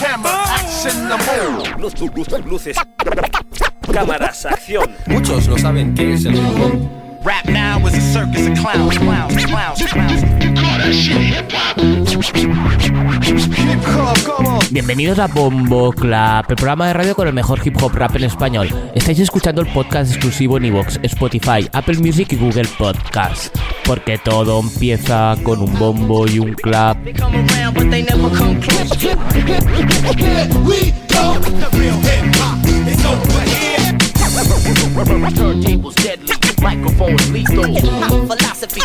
Camera, action, the luces. Cámaras, acción. Muchos no saben qué es el hop. Rap now is a circus of clowns, clowns, clowns, clowns. Hip hop, come on. Bienvenidos a Bombo Club, el programa de radio con el mejor hip hop rap en español. Estáis escuchando el podcast exclusivo en iVoox, Spotify, Apple Music y Google Podcast. Porque todo empieza con un bombo y un clap. They come around, but they never come close. Turntables deadly, microphones lethal. Philosophy.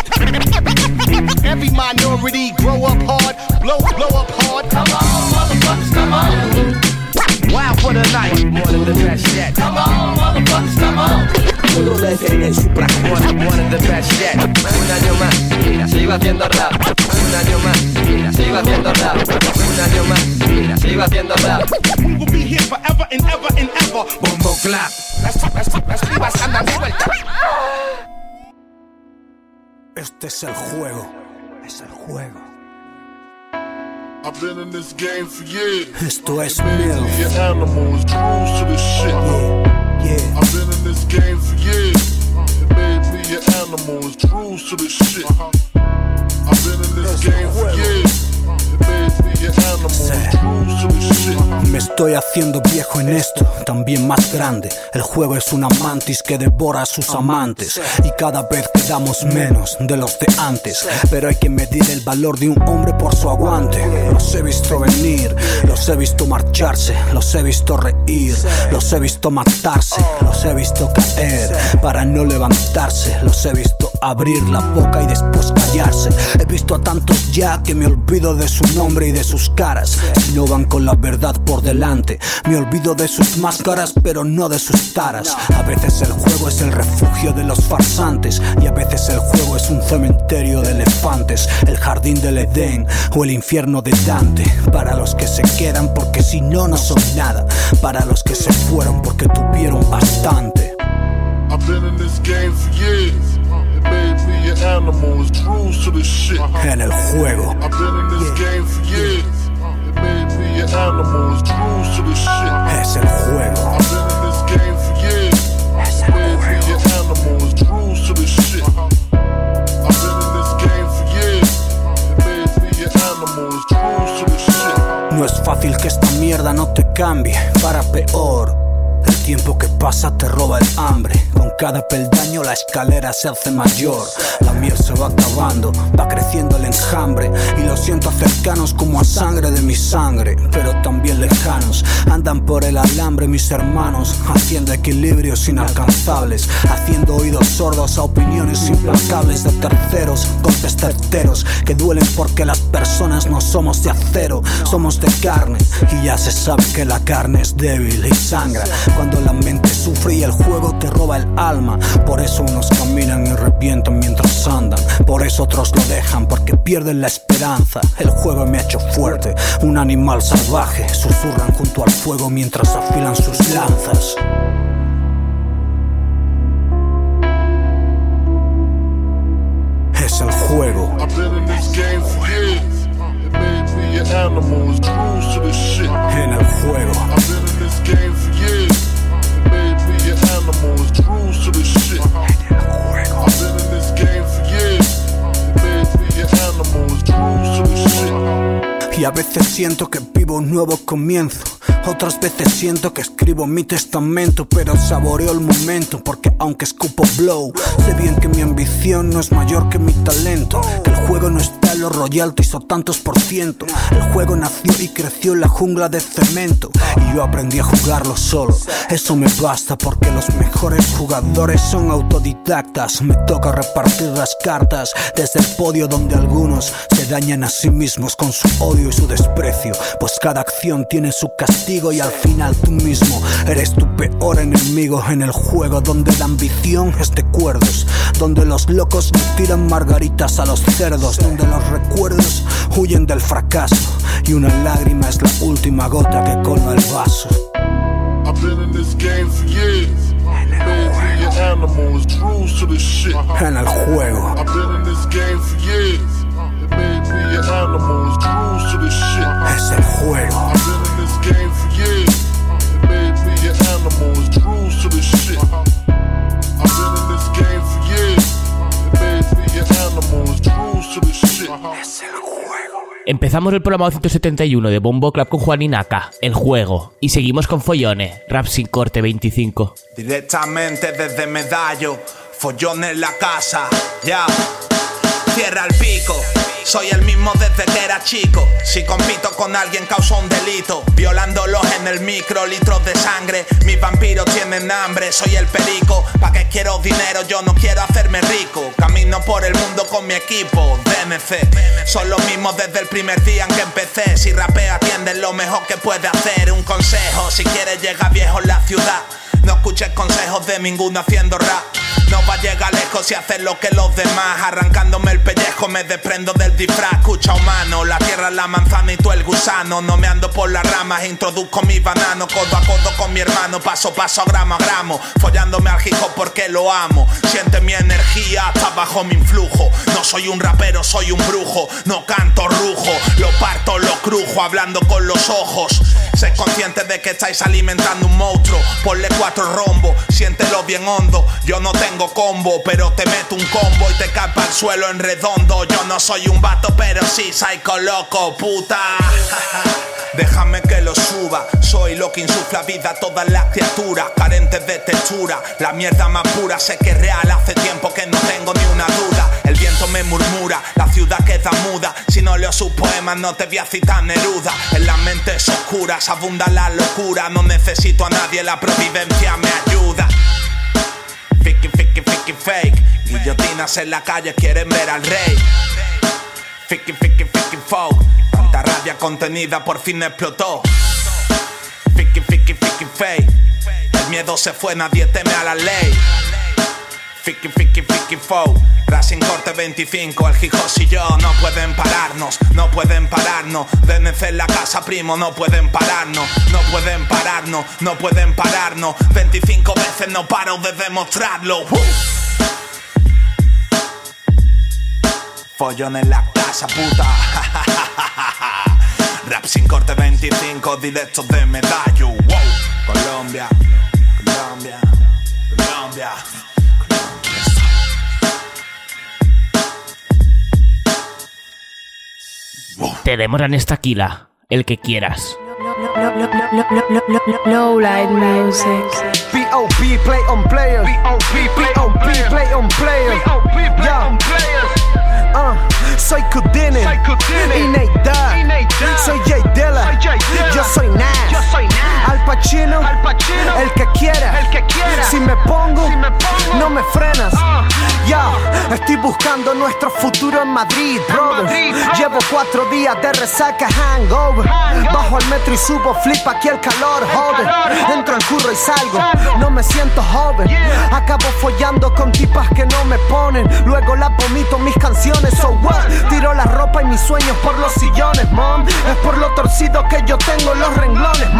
Every minority grow up hard, blow, blow up hard. Come on, motherfuckers, come on. Wow for the night. One of the best yet. Come on, motherfuckers, come on. One, one of the best yet. Un año más, mira, sigo haciendo rap. Un año más, mira, sigo haciendo rap. Un año más, mira, sigo haciendo rap. We will be here forever and ever and ever. Bombo clap. Las, las, las pibas andan de vuelta. Este es el juego. Es el juego. I've been in this game for years. Esto es MILF. an animal, it's rules to this shit. Yeah. I've been in this game for years. It made me an animal, it's rules to this shit. Uh-huh. I've been in this game for years. Me estoy haciendo viejo en esto, también más grande. El juego es una mantis que devora a sus amantes. Y cada vez quedamos menos de los de antes. Pero hay que medir el valor de un hombre por su aguante. Los he visto venir, los he visto marcharse, los he visto reír, los he visto matarse, los he visto caer para no levantarse, los he visto abrir la boca y después callarse. He visto a tantos ya que me olvido de su nombre y de sus caras. Si no van con la verdad por delante, me olvido de sus máscaras, pero no de sus taras. A veces el juego es el refugio de los farsantes, y a veces el juego es un cementerio de elefantes, el jardín del Edén o el infierno de Dante. Para los que se quedan, porque si no, no son nada. Para los que se fueron, porque tuvieron bastante. I've been in this game for years. En el juego. Es el juego. I've been in this game for years. It made me an animal, it's rules to this shit. I've been in this game for years. It made me an animal, it's rules to this shit. No es fácil que esta mierda no te cambie para peor. El tiempo que pasa te roba el hambre. Con cada peldaño la escalera se hace mayor. La miel se va acabando, va creciendo el enjambre. Y los siento cercanos como a sangre de mi sangre, pero también lejanos. Andan por el alambre mis hermanos, haciendo equilibrios inalcanzables. Haciendo oídos sordos a opiniones implacables de terceros, golpes certeros que duelen porque las personas no somos de acero, somos de carne. Y ya se sabe que la carne es débil y sangra. Cuando la mente sufre y el juego te roba el alma. Por eso unos caminan y revientan mientras andan. Por eso otros lo dejan porque pierden la esperanza. El juego me ha hecho fuerte, un animal salvaje. Susurran junto al fuego mientras afilan sus lanzas. Es el juego. I've been in Y a veces siento que vivo un nuevo comienzo. Otras veces siento que escribo mi testamento, pero saboreo el momento porque aunque escupo blow, sé bien que mi ambición no es mayor que mi talento. Que el juego no está en los royalties o tantos por ciento. El juego nació y creció en la jungla de cemento y yo aprendí a jugarlo solo. Eso me basta porque los mejores jugadores son autodidactas. Me toca repartir las cartas desde el podio donde algunos se dañan a sí mismos con su odio y su desprecio. Pues cada acción tiene su castigo y al final tú mismo eres tu peor enemigo en el juego donde la ambición es de cuerdos, donde los locos tiran margaritas a los cerdos, donde los recuerdos huyen del fracaso y una lágrima es la última gota que colma el vaso. I've been in this game for Empezamos el programa 171 de Bombo Club con Juan Inaca, El Juego, y seguimos con Follones, Rap sin corte 25. Directamente desde Medallo, Follones la casa, ya. Cierra el pico. Soy el mismo desde que era chico. Si compito con alguien causo un delito. Violándolos en el micro, litros de sangre. Mis vampiros tienen hambre, soy el perico. ¿Pa' qué quiero dinero? Yo no quiero hacerme rico. Camino por el mundo con mi equipo, DMC. Son los mismos desde el primer día en que empecé. Si rapea, atienden lo mejor que puede hacer. Un consejo, si quieres llegar viejo en la ciudad. No escuches consejos de ninguno haciendo rap. No va a llegar lejos si haces lo que los demás. Arrancándome el pellejo, me desprendo del disfraz. Escucha humano, la tierra es la manzana y tú el gusano. No me ando por las ramas, introduzco mi banano. Codo a codo con mi hermano, paso a paso, gramo a gramo. Follándome al hijo porque lo amo. Siente mi energía, está bajo mi influjo. No soy un rapero, soy un brujo. No canto rujo, lo parto, lo crujo, hablando con los ojos. Sé consciente de que estáis alimentando un monstruo. Ponle cuatro rombos, siéntelo bien hondo. Yo no tengo combo, pero te meto un combo y te capa al suelo en redondo. Yo no soy un vato, pero sí psycho loco, puta. Déjame que lo suba, soy lo que insufla vida a todas las criaturas, carentes de textura. La mierda más pura, sé que es real, hace tiempo que no tengo ni una duda. El viento me murmura, la ciudad queda muda. Si no leo sus poemas, no te voy a citar Neruda. En las mentes oscuras abunda la locura. No necesito a nadie, la providencia me ayuda. Fiki, fiki, fiki, fake. Guillotinas en la calle quieren ver al rey. Fiki, fiki, fiki, folk. Tanta rabia contenida por fin explotó. Fiki, fiki, fiki, fake. El miedo se fue, nadie teme a la ley. Fiki, fiki, fiki, folk. Racing Corte 25, el Gijos y yo no pueden pararnos, no pueden pararnos. DNC en la casa, primo, no pueden pararnos, no pueden pararnos, no pueden pararnos. 25 veces no paro de demostrarlo. ¡Uh! Follón en la casa, puta. Rap sin corte 25, directo de medallo. Wow. Colombia, Colombia, Colombia. Tenemos a Nestaquila, el que quieras. Low light music. B.O.B. play on players. B.O.B. play on players. Yeah. Uh, soy Kudini y Nate Dogg. Soy Jay Dilla. Yo soy Nas. Al Pacino, el que quiera. Si me pongo, no me frenas. Ya, estoy buscando nuestro futuro en Madrid, brother. Llevo cuatro días de resaca hangover. Bajo al metro y subo, flip aquí el calor, joder. Entro al curro y salgo, no me siento joven. Acabo follando con tipas que no me ponen. Luego las vomito mis canciones, so what? Tiro la ropa y mis sueños por los sillones, mom. Es por lo torcido que yo tengo los renglones.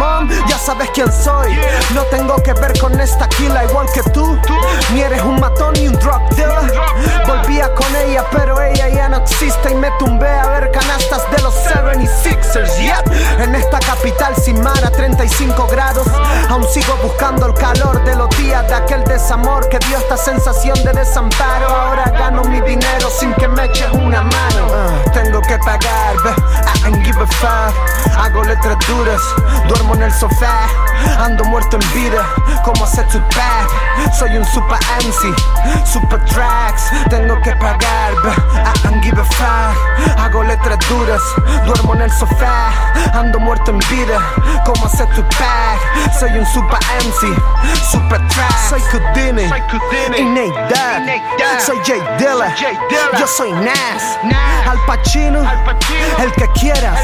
Sabes quién soy. No tengo que ver con esta quila igual que tú. Ni eres un matón ni un drug dealer. Volvía con ella, pero ella ya no existe. Y me tumbé a ver canastas de los 76ers. Yep. En esta capital sin mar a 35 grados. Aún sigo buscando el calor de los días de aquel desamor que dio esta sensación de desamparo. Ahora gano mi dinero sin que me eches una mano. Tengo que pagar, I ain't give a fuck. Hago letras duras, duermo en el sofá. Ando muerto en vida, como hace Tupac. Soy un super MC, super tracks. Tengo que pagar, but I ain't give a fuck. Hago letras duras, duermo en el sofá. Ando muerto en vida, como hace Tupac. Soy un super MC, super tracks. Soy Kudini y Nate Dogg. Soy Jay Dilla, yo soy Nas. Al Pacino, el que quieras.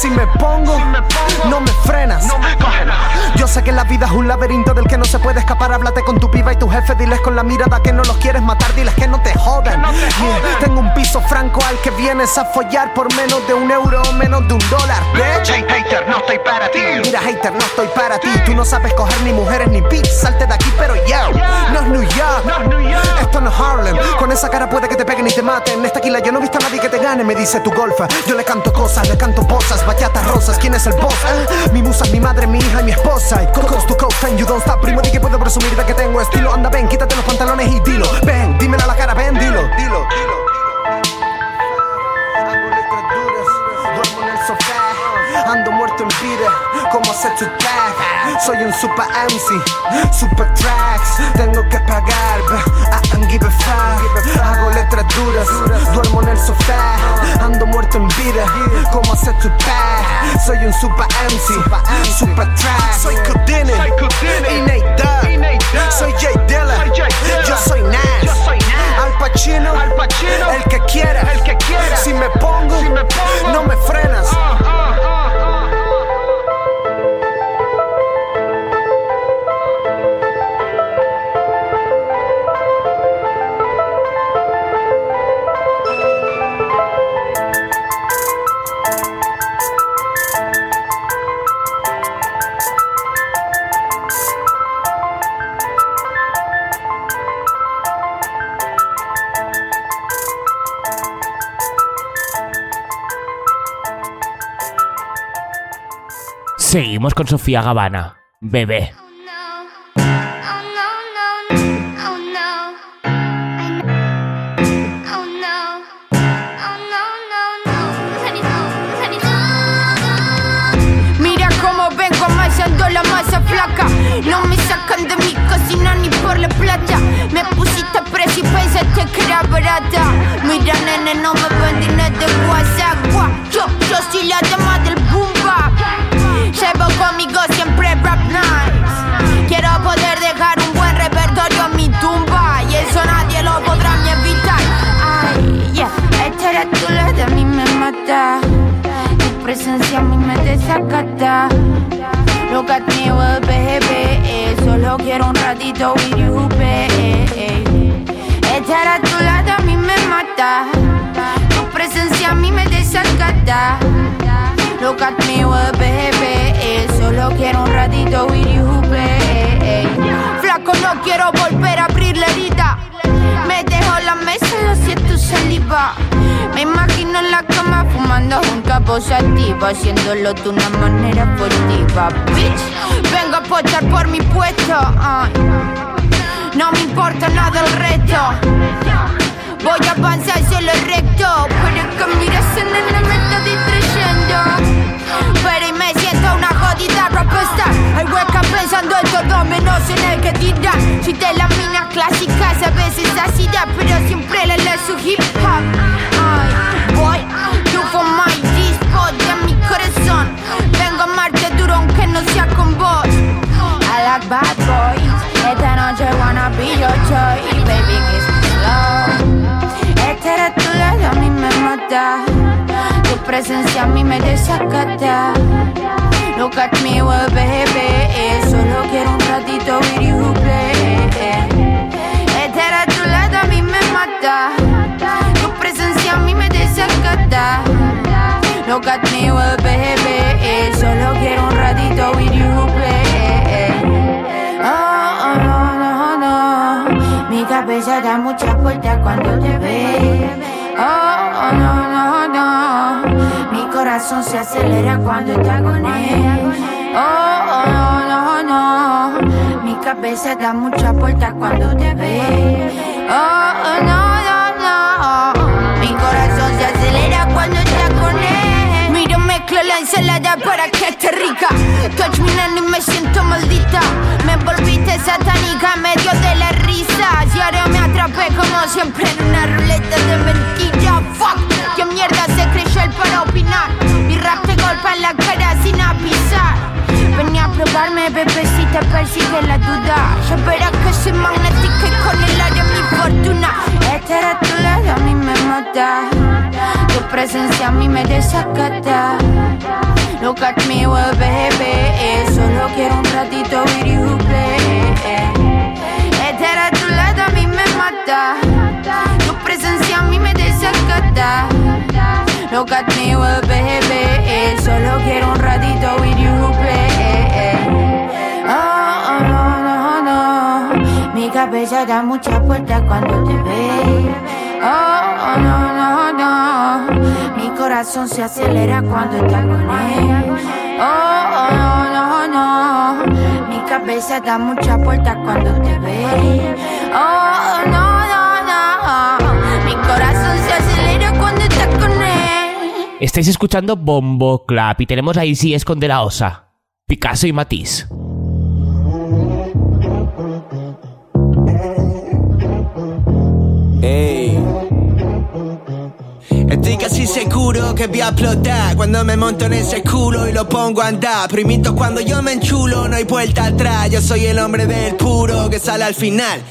Si me pongo, no me frenas. Yo sé que la vida es un laberinto del que no se puede escapar. Háblate con tu piba y tu jefe, diles con la mirada que no los quieres matar, diles que no te jodan. Yeah, Tengo un piso franco al que vienes a follar por menos de un euro o menos de un dólar. bitch. hater, no estoy para ti. Mira, hater, no estoy para ti. Tú no sabes coger ni mujeres ni beats. Salte de aquí, pero yo. No es New York. Esto no es Harlem. Con esa cara puede que te peguen y te maten. Esta quila yo no he visto a nadie que te gane, me dice tu golfa. Yo le canto cosas, le canto posas, bachatas rosas. ¿Quién es el boss? eh? Mi musa, mi madre, mi mi hija y mi esposa. Y cocos tu coastline, you don't stop. Primo, di que puedo presumir de que tengo estilo. Anda, ven, quítate los pantalones y dilo. Ven, dímelo a la cara, ven, dilo Dilo, dilo, dilo Duermo en el sofá. Ando muerto en vida Como hacer tu tag soy un super MC, super tracks. Tengo que pagar, I don't give a fuck. Hago letras duras, duermo en el sofá. Ando muerto en vida, como set to pack. Soy un super MC, super tracks. Soy Kudini y Nate. Soy Jay Dilla, yo soy Nas. Seguimos con Sofía Gavana. Bebé. Haciéndolo de una manera furtiva. Bitch, vengo a pochar por mi puesto. No me importa nada el resto. Voy a avanzar solo recto. Pero que en el me está distrayendo. Pero y me siento una jodida rockstar. Hay hueca pensando en todo menos en el que tira. Soy de las minas clásicas, a veces da, pero siempre le leo su hip hop. Tu presencia a mí me desacata. Look at me, well, baby. eh, Solo quiero un ratito with you, baby. Este era tu lado, a mí me mata. Tu presencia a mí me desacata. Look at me, well, baby. eh, Solo quiero un ratito with you. Oh, oh, no, no, no. Mi cabeza da muchas vueltas cuando corazón se acelera cuando está con él. Oh, oh, no, no, no. Mi cabeza da muchas vueltas cuando te ve. Oh, oh, no, no, no. Mi corazón se acelera cuando está con él. Miro, mezclo la ensalada para que esté rica. Touch mi nena y me siento maldita. Me volviste satánica en medio de la risa. Y ahora me atrapé como siempre en una ruleta de mentira. Fuck, qué mierda se creyó él para opinar. Mi rap te golpea en la cara sin avisar. Venía a probarme, bebecita, persigue la duda. Ya verás que soy magnética y con el área mi fortuna. Este era tu lado, a mí me mata. Tu presencia a mí me desacata. Look at me, well, baby. eh, Solo quiero un ratito with you, baby. Este era tu lado, a mí me mata. Tu presencia a mí me desacata. Me, well, baby. eh, Solo quiero un ratito with you, baby. Oh, oh, no, no, no. Mi cabeza da muchas vueltas cuando te ve. Oh, oh, no, no, no. Mi corazón se acelera cuando está con él. Oh, no, no, no. Mi cabeza da muchas vueltas cuando te ve. Oh, oh, no, no, no. Estáis escuchando Bombo Clap y tenemos ahí sí es con de la Osa. Picasso y Matisse. Estoy casi seguro que voy a explotar cuando me monto en ese culo y lo pongo a andar. Primito cuando yo me enchulo, no hay vuelta atrás. Yo soy el hombre del puro que sale al final.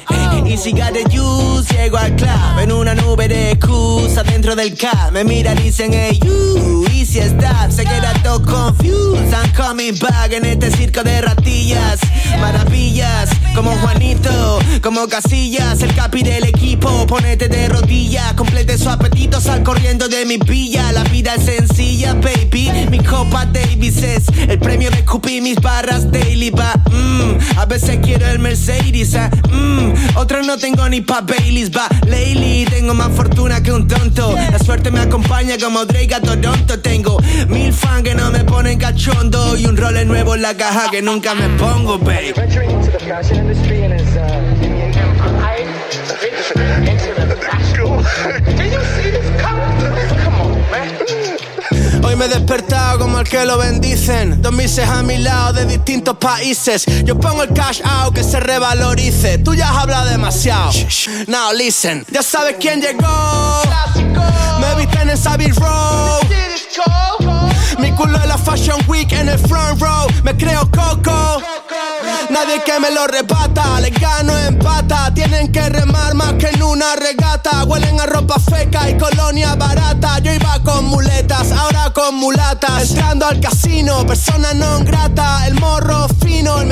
y si the juice, llego al club en una nube de excusa dentro del cab. Me mira, dicen, hey, you, easy stop. Se queda todo confused. I'm coming back en este circo de ratillas. Maravillas, como Juanito, como Casillas, el capi del equipo. Ponete de rodillas, complete su apetito, sal corriendo de mi villa. La vida es sencilla, baby. Mi copa Davis es el premio de Cupi, mis barras daily va. mm. A veces quiero el Mercedes, ah, mm. otros no tengo ni pa' Baileys, va. Lately tengo más fortuna que un tonto. La suerte me acompaña como Drake a Toronto. Tengo mil fans que no me ponen cachondo y un role nuevo en la caja que nunca me pongo, baby. Hoy me he despertado como el que lo bendicen. Dos mises a mi lado de distintos países. Yo pongo el cash out que se revalorice. Tú ya has hablado demasiado. Now listen. Ya sabes quién llegó. Me visten en Savile Row. Mi culo en la Fashion Week en el front row. Me creo Coco. Nadie que me lo rebata, les gano en pata. Tienen que remar más que en una regata. Huelen a ropa feca y colonia barata. Yo iba con muletas, ahora con mulatas. Entrando al casino, persona non grata. El morro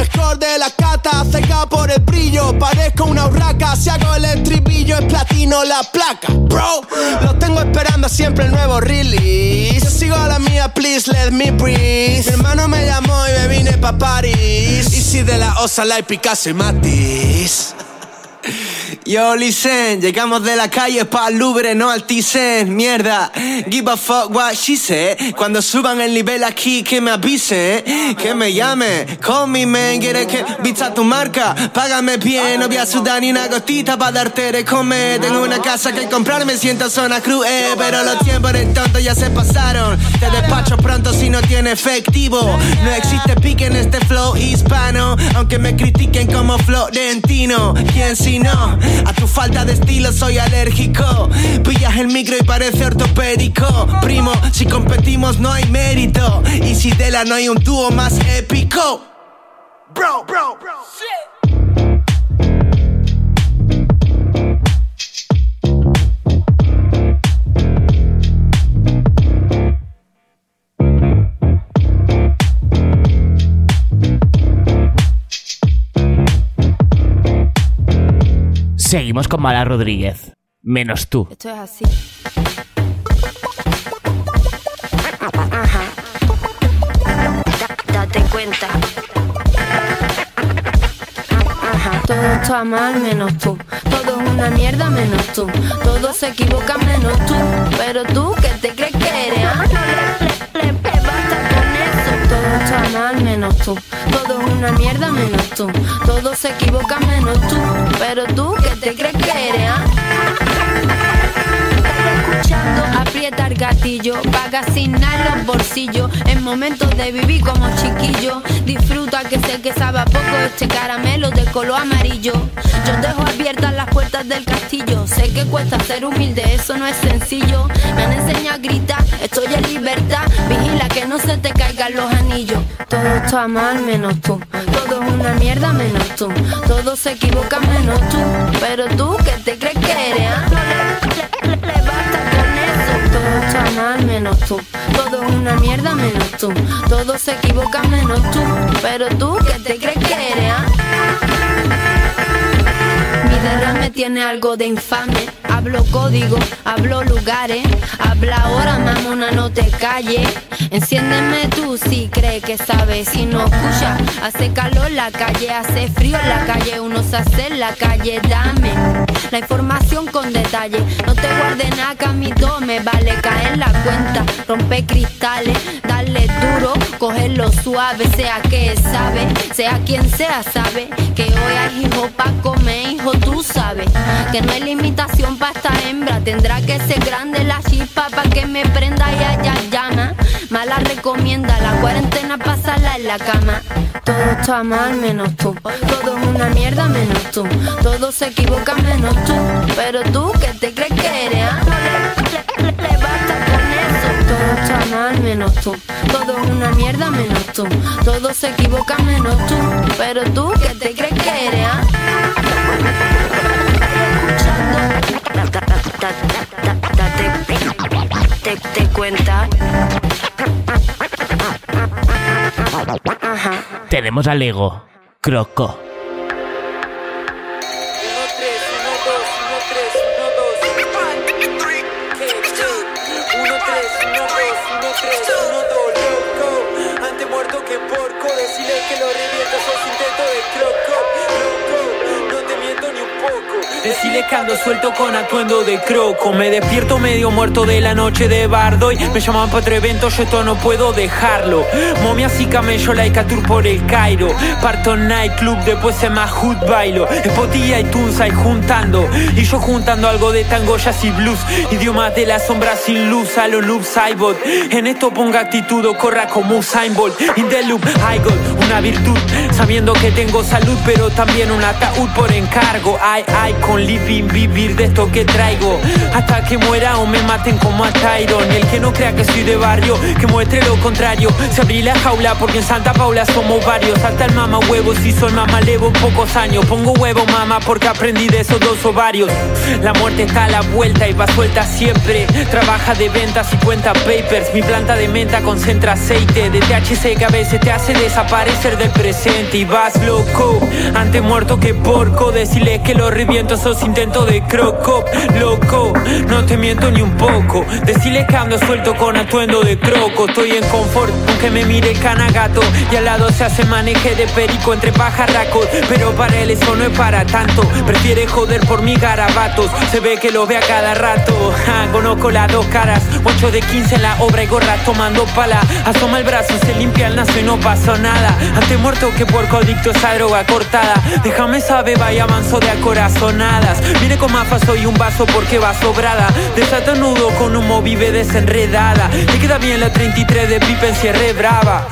mejor de la cata. Cega por el brillo, parezco una urraca. Si hago el estribillo, es platino la placa. Bro, lo tengo esperando siempre el nuevo release. Yo sigo a la mía, please let me breathe. Mi hermano me llamó y me vine pa' París. Y si de la osa la Picasso y Matisse. Yo, listen, llegamos de la calle pa' Louvre, no al Thyssen, mierda. Give a fuck what she said. Cuando suban el nivel aquí, que me avisen, que me llame. Call me man, quiere que vista tu marca. Págame bien, no voy a sudar ni una gotita pa' darte de comer. Tengo una casa que comprar, me siento zona cruz, eh, pero los tiempos de tonto ya se pasaron. Te despacho pronto si no tiene efectivo. No existe pique en este flow hispano, aunque me critiquen como florentino. ¿Quién si no? A tu falta de estilo soy alérgico. Pillas el micro y parece ortopédico. Primo, si competimos no hay mérito. Y si de la no hay un dúo más épico. Bro, bro, bro. Seguimos con Mala Rodríguez. Menos tú. Esto es así. Date cuenta. Ajá, todo está mal menos tú. Todo es una mierda menos tú. Todos se equivocan menos tú. Pero tú, ¿qué te crees que eres? ah? Todo está mal menos tú. Todo es una mierda menos tú. Todos se equivocan menos tú. Pero tú, ¿qué te crees que eres? ah? Aprieta el gatillo paga asignar los bolsillos. En momentos de vivir como chiquillo disfruta que sé que sabe poco este caramelo de color amarillo. Yo dejo abiertas las puertas del castillo. Sé que cuesta ser humilde eso no es sencillo. Me han enseñado a gritar estoy en libertad. Vigila que no se te caigan los anillos. Todo está mal menos tú. Todo es una mierda menos tú. Todos se equivocan menos tú. Pero tú ¿qué te crees que eres? ah? Menos tú. Todo es una mierda menos tú. Todos se equivocan menos tú. Pero tú, ¿qué te crees que eres? ah? Mi derrame tiene algo de infame. Hablo código, hablo lugares. Habla ahora, mamona, no te calles. Enciéndeme tú si crees que sabes. Si no escucha, hace calor la calle, hace frío en la calle. Uno se hace en la calle, dame la información con detalle. No te guardes nada que a mí todo me vale. Caer la cuenta, romper cristales, darle duro, cogerlo suave. Sea que sabe, sea quien sea, sabe que hoy hay hijo pa' comer, hijo, tú sabes que no hay limitación pa' esta hembra. Tendrá que ser grande la chispa pa' que me prenda y haya llama. Mala la recomienda. La cuarentena pasarla en la cama. Todo está mal menos tú. Todo es una mierda menos tú. Todos se equivocan menos tú. Pero tú, ¿qué te crees que eres? ah? Le, basta con eso. Todo está mal menos tú. Todo es una mierda menos tú. Todos se equivocan menos tú. Pero tú, ¿qué te crees que eres? ah? Te cuenta. Tenemos al ego. Croco. Poco. Decirle que ando suelto con atuendo de croco, me despierto medio muerto de la noche de bardo y me llaman para otro evento, yo esto no puedo dejarlo. Momias y camello like tour por el Cairo, parto nightclub, después se más hood bailo, Spotilla y Tunza y juntando, y yo juntando algo de tango, y blues, idiomas de la sombra sin luz, a los noobs iBot, en esto ponga actitud o corra como Usain Bolt, in the loop, I got una virtud, sabiendo que tengo salud, pero también un ataúd por encargo, ay, ay, con living, vivir de esto que traigo, hasta que muera o me maten como a Tyron, el que no crea que soy de barrio, que muestre lo contrario, se abrí la jaula porque en Santa Paula somos varios, hasta el mama huevos y soy mamá levo en pocos años, pongo huevo mama porque aprendí de esos dos ovarios, la muerte está a la vuelta y va suelta siempre, trabaja de ventas y cuenta papers, mi planta de menta concentra aceite. De THC que a veces te hace desaparecer del presente y vas loco, antes muerto que porco, decirle que lo reviento esos intentos de croco, loco, no te miento ni un poco, decirle que ando suelto con atuendo de croco, estoy en confort, aunque me mire canagato y al lado se hace maneje de perico entre pajarracos, pero para él eso no es para tanto, prefiere joder por mis garabatos, se ve que lo ve a cada rato, ja, conozco las dos caras, 8 de 15 en la obra y gorra tomando pala, asoma el brazo, se limpia el naso y no pasó nada, antes muerto que porco adicto esa droga cortada, déjame saber, vaya manso de acorazonadas, mire con mafa soy un vaso porque va sobrada, desata nudo con humo vive desenredada, te queda bien la 33 de pipa en cierre brava.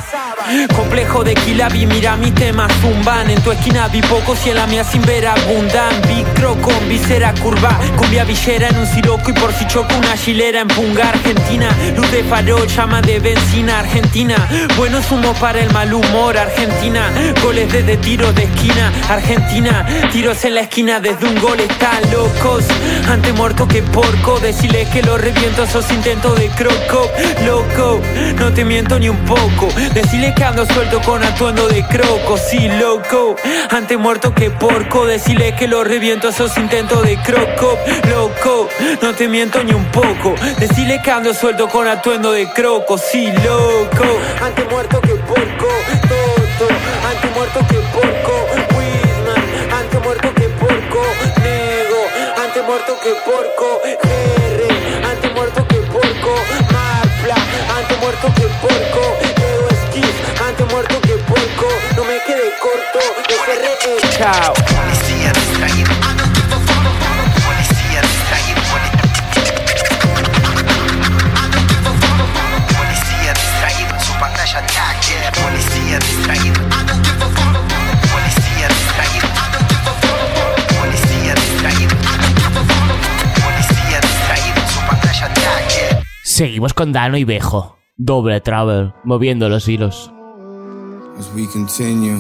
Complejo de Kilabi, mira mi tema zumban. En tu esquina vi pocos y en la mía sin ver abundan. Vicro con visera curva Cumbia villera en un siroco y por si choco una chilera en punga Argentina. Luz de farol, llama de benzina Argentina. Buenos humos para el mal humor Argentina. Goles desde tiros de esquina Argentina. Tiros en la esquina desde un gol están locos. Antes muerto que porco Decirles que lo reviento esos intentos de croco. Loco, no te miento ni un poco. Decirles que ando suelto con atuendo de croco Sí, loco, antes muerto que porco Decirles que lo reviento esos intentos de croco Loco, no te miento ni un poco Decirles que ando suelto con atuendo de croco Sí, loco, antes muerto que porco Toto, antes muerto que porco Wisman, antes muerto que porco Nego, antes muerto que porco GR, antes muerto que porco Mafla, antes muerto que porco Muerto que porco No me quede corto, SRE Chao Policía distraído. Policía distraído. Policía distraído en su pantalla ataque. Policía distraído. Policía distraído. Policía distraído. Policía distraído en su pantalla ataque. Seguimos con Dano y Bejo. Doble Travel, moviendo los hilos. As we continue,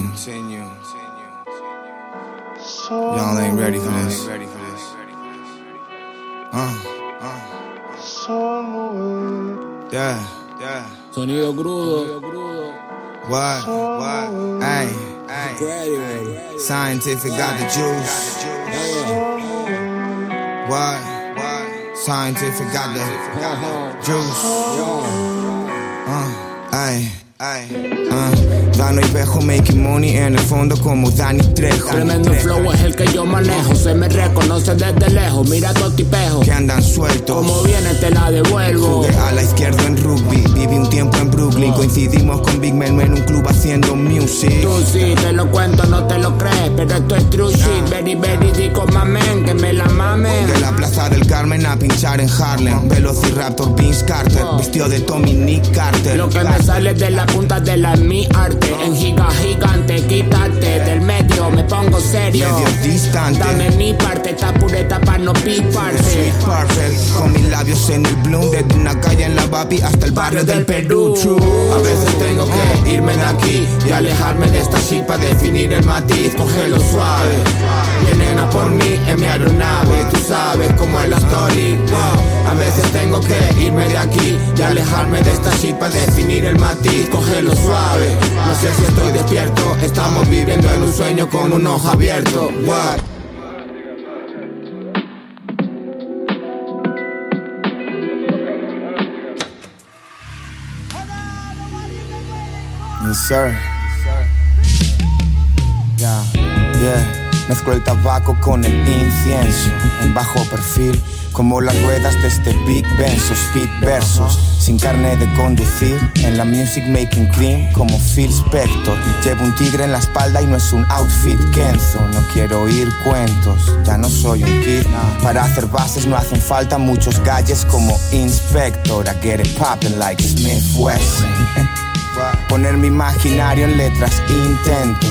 y'all ain't ready for this. Uh, uh. Yeah, yeah. Sonido crudo. What? What? Hey, hey. Scientific got the juice. What? Scientific got the juice. Uh, hey. Ah, Dano y Bejo making money en el fondo como Dani Trejo. Tremendo flow es el que yo manejo. Se me reconoce desde lejos. Mira todo tipejo. Que andan sueltos. Como viene te la devuelvo. Jugué a la izquierda en rugby. Viví un tiempo en Brooklyn. Coincidimos con Big Men en un club haciendo music. Tú sí, te lo cuento, no te lo crees. Pero esto es true shit. Very, very dico mamen. Que me la mamen. De la plaza del Carmen a pinchar en Harlem. Velociraptor Vince Carter. Vistió de Tommy Nick Carter. Lo que me sale de la punta de la mi arte. En giga gigante, quítate del medio. Me pongo serio. Medio distante. Dame mi parte, esta pureta para no piparte. Sweet perfect. Con mis labios en el bloom. Desde una calle en la Babi hasta el barrio del Perú. True. A veces tengo que irme de aquí y alejarme de esta shit para definir el matiz. Cógelo suave. Vienen a por mí en mi aeronave. Tú sabes cómo es la story. A veces tengo que irme de aquí y alejarme de esta shit para definir el matiz. Cógelo suave. No sé si estoy despierto. Estamos viviendo en un sueño con un ojo abierto. What? Yes, sir. Yeah, yeah. Mezclo el tabaco con el incienso en bajo perfil, como las ruedas de este Big Benzo, speed versos, sin carne de conducir, en la music making clean como Phil Spector. Llevo un tigre en la espalda y no es un outfit Kenzo. No quiero oír cuentos, ya no soy un kid. Para hacer bases no hacen falta muchos galles como Inspector. I get it poppin' like Smith Wesson. Poner mi imaginario en letras intento.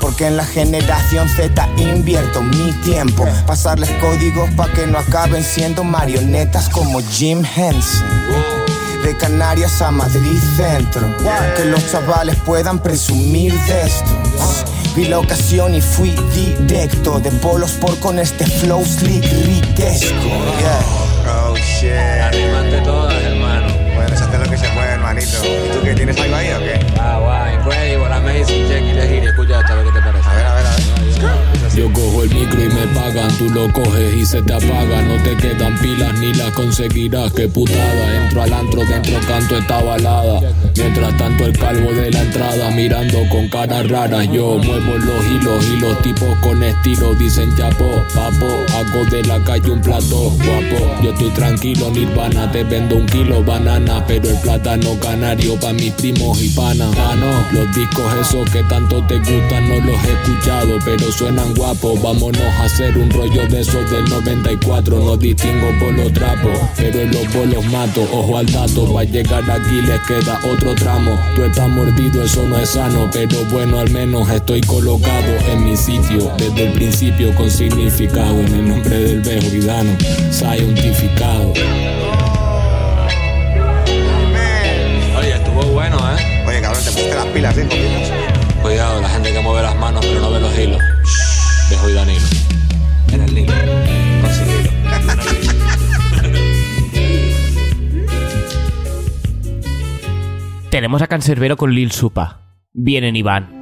Porque en la generación Z invierto mi tiempo. Pasarles códigos pa' que no acaben siendo marionetas como Jim Henson. De Canarias a Madrid Centro. Que los chavales puedan presumir de esto. Vi la ocasión y fui directo. De polos por con este flow slick riquesco. Yeah. Oh shit. ¿Y tú qué tienes algo ahí o qué? Ah, guay, incredible, amazing, check legit. Escucha esto, a Yo cojo el micro y me pagan, tú lo coges y se te apaga. No te quedan pilas ni las conseguirás, qué putada. Entro al antro, dentro canto esta balada. Mientras tanto el calvo de la entrada mirando con cara rara. Yo muevo los hilos y los tipos con estilo dicen chapo, papo. Hago de la calle un plato guapo. Yo estoy tranquilo, nirvana, te vendo un kilo banana. Pero el plátano canario pa' mis primos y panas. Ah, los discos esos que tanto te gustan no los he escuchado, pero suenan guapos. Vámonos a hacer un rollo de esos del 94. No distingo por los trapos, pero en los bolos mato. Ojo al dato, va a llegar aquí les queda otro tramo. Tú estás mordido, eso no es sano, pero bueno, al menos estoy colocado en mi sitio desde el principio con significado. En el nombre del viejo Vidano, scientificado. Oye, estuvo bueno, ¿eh? Oye, cabrón, te pusiste las pilas, ¿eh? copitas? Cuidado, la gente que mueve las manos pero no ve los hilos. Dejo y Danilo. En el link. Conseguilo. Tenemos a Cancerbero con Lil Supa. Vienen Iván.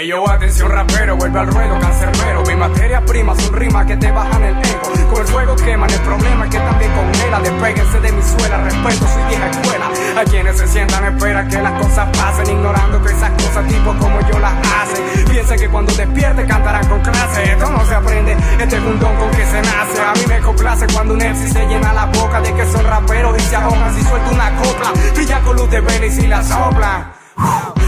Atención rapero, vuelve al ruedo, cancerbero Mi materia prima son rimas que te bajan el ego. Con el fuego queman, el problema es que también congela Despéguense de mi suela, respeto su vieja escuela. A quienes se sientan espera que las cosas pasen Ignorando que esas cosas tipos como yo las hacen Piensen que cuando despierte cantarán con clase. Esto no se aprende, este es un don con que se nace. A mí me complace cuando un MC se llena la boca De que son raperos y se ahogan si suelta una copla. Brilla con luz de vela y si la sopla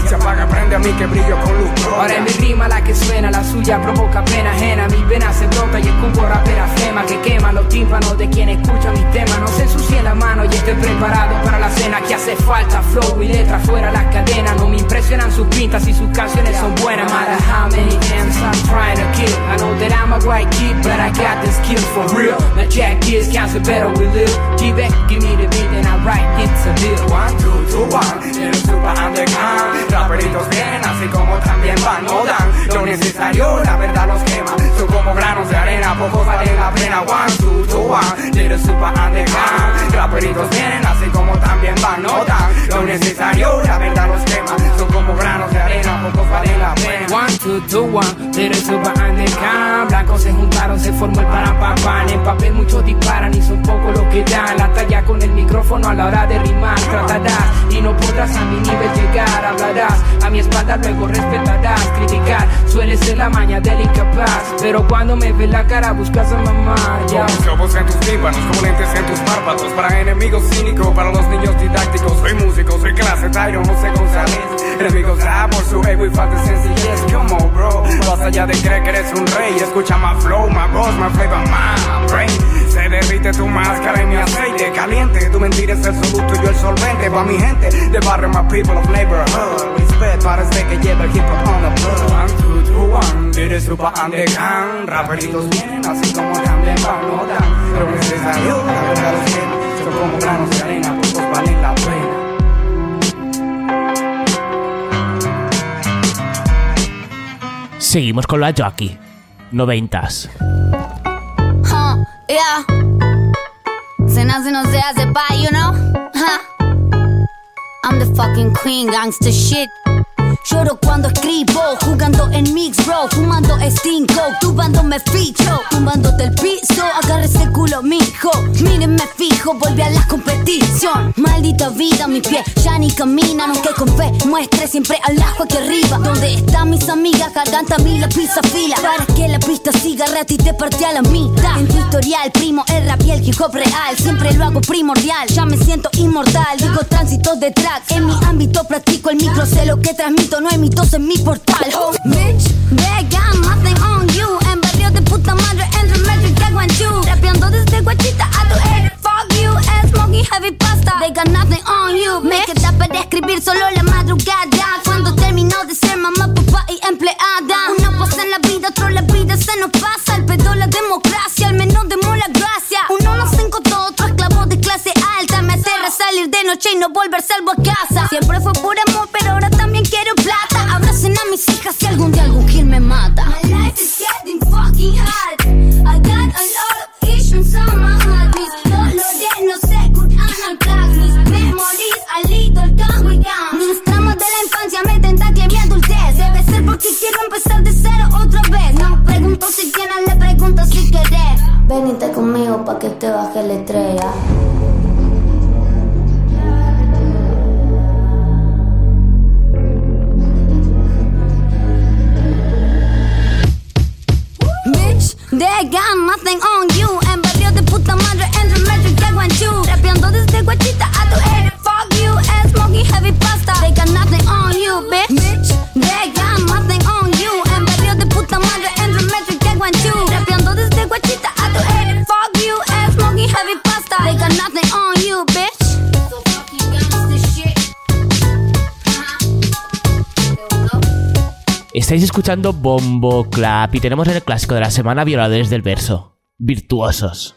se apaga, prende a mí que brillo con luz. Ahora es mi rima la que suena, la suya provoca pena ajena. Mi vena se brota y escupo rapera flema que quema los tímpanos de quien escucha mis temas. No se ensucie la mano y esté preparado para la cena que hace falta. Flow y letra fuera las cadenas. No me impresionan sus pintas y sus canciones son buenas. Matter how many M's I'm trying to kill. I know that I'm a right kid, but I got the skill for real. Now Jack is cancer better we live. G-Back, give me the beat and I write it's a deal. One, two, two, one. Super underground. Raperitos bien, así como también van, no dan. Lo necesario, la verdad los quema. Son como granos de arena pocos valen la pena. One, two, two, one, little super underground. Raperitos vienen así como también van, notan lo necesario, la verdad los quema. Son como granos de arena, pocos valen la pena. One, two, two, one, little super underground. Blancos se juntaron, se formó el parapapan. En papel muchos disparan y son pocos los que dan la talla con el micrófono a la hora de rimar. Tratarás no podrás a mi nivel llegar. Hablarás a mi espalda, luego respetarás. Criticar suele ser la maña del incapaz. Pero cuando me ves la cara, buscas a mamá. Ya. Como en tus tímpanos, como lentes en tus párpados Para enemigos cínicos, para los niños didácticos Soy músico, soy clase Tyron, José González Enemigos rap por su ego y falta de sencillez Come on bro, más allá de creer que eres un rey Escucha más flow, más voz, más flavor, más brain Se derrite tu máscara en mi aceite caliente. Tu mentira es el soluto y yo el solvente. Pa' mi gente de barrio, my people of neighborhood. Respect para este que lleva el hip hop on the blood One, two, two, one, little super underground. Raperitos vienen así como también van, no dan. Lo necesario, la verdad los quema Son como granos de arena, pocos valen la pena. Seguimos con la jockey. Noventas. Huh, yeah. Se nace, no se hace pa, you know? Huh. I'm the fucking queen, gangsta shit. Lloro cuando escribo, jugando en mix, bro, fumando tubando me ficho, tumbándote el piso, agarre ese culo, mijo. Mírenme fijo, volví a la competición. Maldita vida, mi pie ya ni caminan, aunque con fe muestre siempre al ajo aquí arriba. Donde están mis amigas, garganta mí la pizza fila. Para que la pista siga rata y te partí a la mitad. En tu historial, primo, el rap y el hip hop real. Siempre lo hago primordial, ya me siento inmortal. Digo tránsitos de tracks, en mi ámbito practico el micro, sé lo que transmito, no hay mitos en mi portal. Oh, bitch, they got nothing on you. En barrio de puta madre, entre metro y Taguanchu. Rapeando desde Guachita a tu head. Fuck you, smoky heavy pasta. They got nothing on you. Me queda para escribir solo la madrugada. Cuando termino de ser mamá, papá y empleada. Uno pasa en la vida, otro la vida se nos pasa. El pedo, la democracia, al menos demos la gracia. Uno no se encontró, otro esclavo de clase alta. Me aterra salir de noche y no volver salvo a casa. Siempre fue por amor, pero ahora también quiero Abracen a mis hijas si algún día algún gil me mata. Escuchando Bombo Clap y tenemos en el clásico de la semana Violadores del Verso. Virtuosos.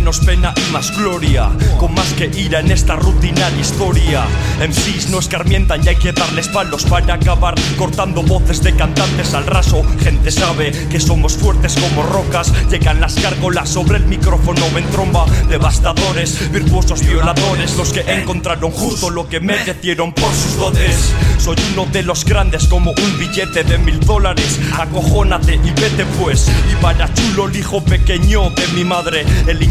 Menos pena y más gloria. Con más que ira en esta rutinaria historia. MCs no escarmientan y hay que darles palos Para acabar cortando voces de cantantes al raso. Gente sabe que somos fuertes como rocas. Llegan las gárgolas sobre el micrófono en tromba. Devastadores, virtuosos violadores. Los que encontraron justo lo que merecieron por sus dotes. Soy uno de los grandes como un billete de mil dólares. Acojónate y vete pues. Y para chulo el hijo pequeño de mi madre. El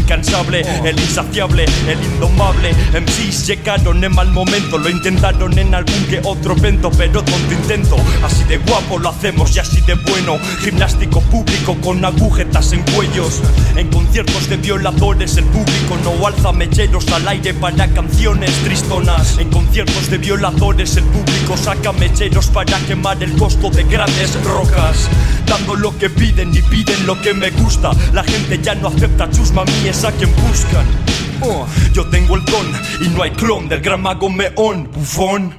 el insaciable, el indomable. MCs llegaron en mal momento Lo intentaron en algún que otro evento Pero tonto intento, así de guapo lo hacemos y así de bueno. Gimnástico público con agujetas en cuellos. En conciertos de violadores el público no alza mecheros al aire para canciones tristonas. En conciertos de violadores el público saca mecheros para quemar el costo de grandes rocas. Dando lo que piden y piden lo que me gusta. La gente ya no acepta chus mamíes a quien buscan Oh, Yo tengo el don y no hay clon del gran mago meón, bufón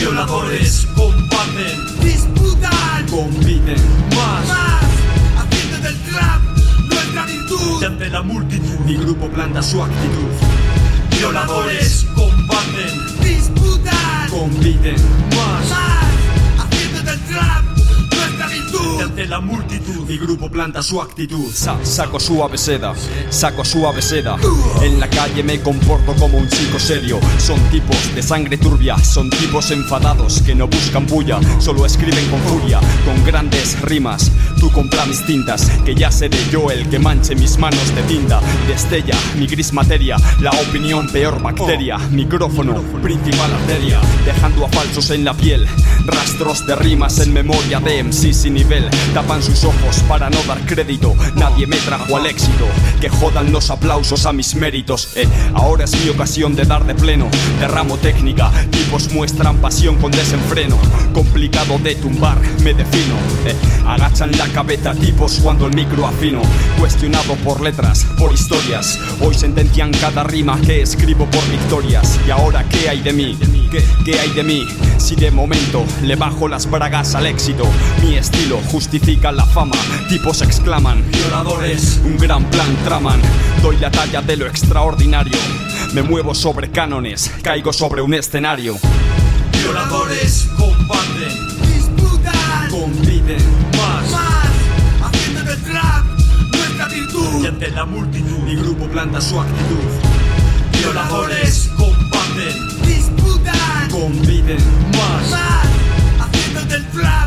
Violadores combaten, disputan, compiten más, Haciendo del trap nuestra virtud. ante la multitud, mi grupo planta su actitud. Violadores combaten, Disputan compiten más. más Ante la multitud, mi grupo planta su actitud. Sa- saco suave seda, saco suave seda. En la calle me comporto como un chico serio. Son tipos de sangre turbia, son tipos enfadados que no buscan bulla, solo escriben con furia, con grandes rimas. Tú compra mis tintas, que ya seré yo el que manche mis manos de tinta. Destella mi gris materia, la opinión peor bacteria. Micrófono, principal arteria, dejando a falsos en la piel. Rastros de rimas en memoria de MC sin nivel. Tapan sus ojos para no dar crédito. Nadie me trajo al éxito. Que jodan los aplausos a mis méritos. Eh, ahora es mi ocasión de dar de pleno. Derramo técnica, tipos muestran pasión con desenfreno. Complicado de tumbar, me defino. Eh, agachan la cabeza tipos cuando el micro afino. Cuestionado por letras, por historias. Hoy sentencian cada rima que escribo por victorias. Y ahora, ¿qué hay de mí? ¿Qué, qué hay de mí? Si de momento le bajo las bragas al éxito, mi estilo justifica la fama. Tipos exclaman, violadores, un gran plan traman. Doy la talla de lo extraordinario. Me muevo sobre cánones, caigo sobre un escenario. Violadores combaten, Disputan compiten más. más Haciendo del trap nuestra virtud Y ante la multitud, mi grupo planta su actitud. Violadores combaten, Disputan compiten más. más Haciendo del trap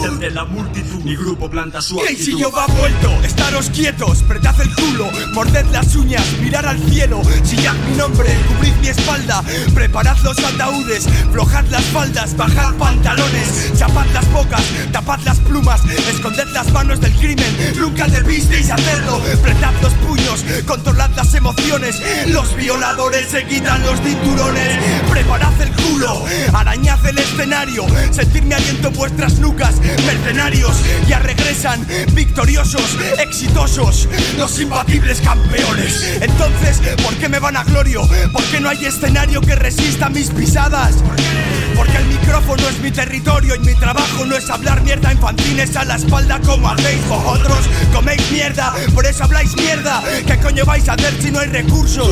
Y ante la multitud, mi grupo planta su actitud. sillo va vuelto, estaros quietos, pretad el culo, morded las uñas, mirar al cielo, chillad mi nombre, cubrid mi espalda, preparad los ataúdes, flojad las faldas, bajad pantalones, chapad las bocas, tapad las plumas, esconded las manos del crimen, nunca debisteis hacerlo, pretad los puños, controlad las emociones, los violadores se quitan los cinturones, preparad el culo, arañad el escenario, sentirme aliento en vuestras nucas, mercenarios, ya regresan victoriosos, exitosos, los imbatibles campeones. Entonces, ¿por qué me van a glorio? ¿Por qué no hay escenario que resista mis pisadas? Porque el micrófono es mi territorio y mi trabajo no es hablar mierda infantines a la espalda como hacéis vosotros. Coméis mierda, por eso habláis mierda. ¿Qué coño vais a hacer si no hay recursos?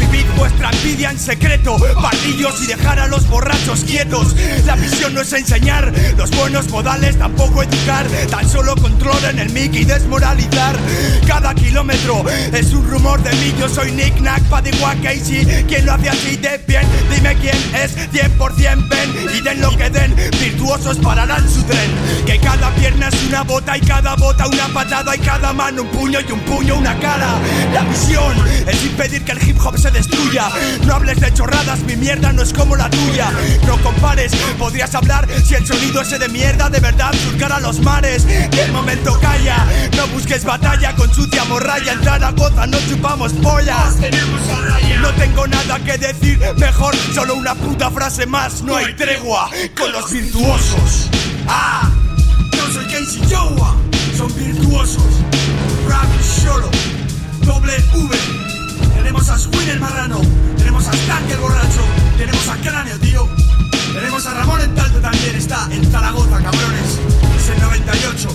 Vivid vuestra envidia en secreto, pardillos y dejar a los borrachos quietos. La misión no es enseñar los buenos modales, tampoco educar. Tan solo controlen el mic y desmoralizar. Cada kilómetro es un rumor de mí. Yo soy Nick Nack, Paddy Casey. ¿Quién lo hace así de bien? Dime quién es 100% ven y den lo que den. Virtuosos pararán su tren. Que cada pierna es una bota y cada bota una patada y cada mano un puño y un puño una cara. La misión es impedir que el hip hop se destruya. No hables de chorradas, mi mierda no es como la tuya. No compares, podrías hablar si el sonido ese de mierda de verdad surcara los mares. Que el momento calla, no busques batalla con sucia morralla. Entrar a goza, no chupamos pollas. No tengo nada que decir, mejor solo una puta frase más. No hay tregua con los virtuosos. Ah, yo soy Casey Joa, son virtuosos. Rap solo, doble V. Tenemos a Swin el marrano, tenemos a Stank el borracho, tenemos a Cráneo, tío. Tenemos a Ramón en Talto también, está en Zaragoza, cabrones. Es el 98.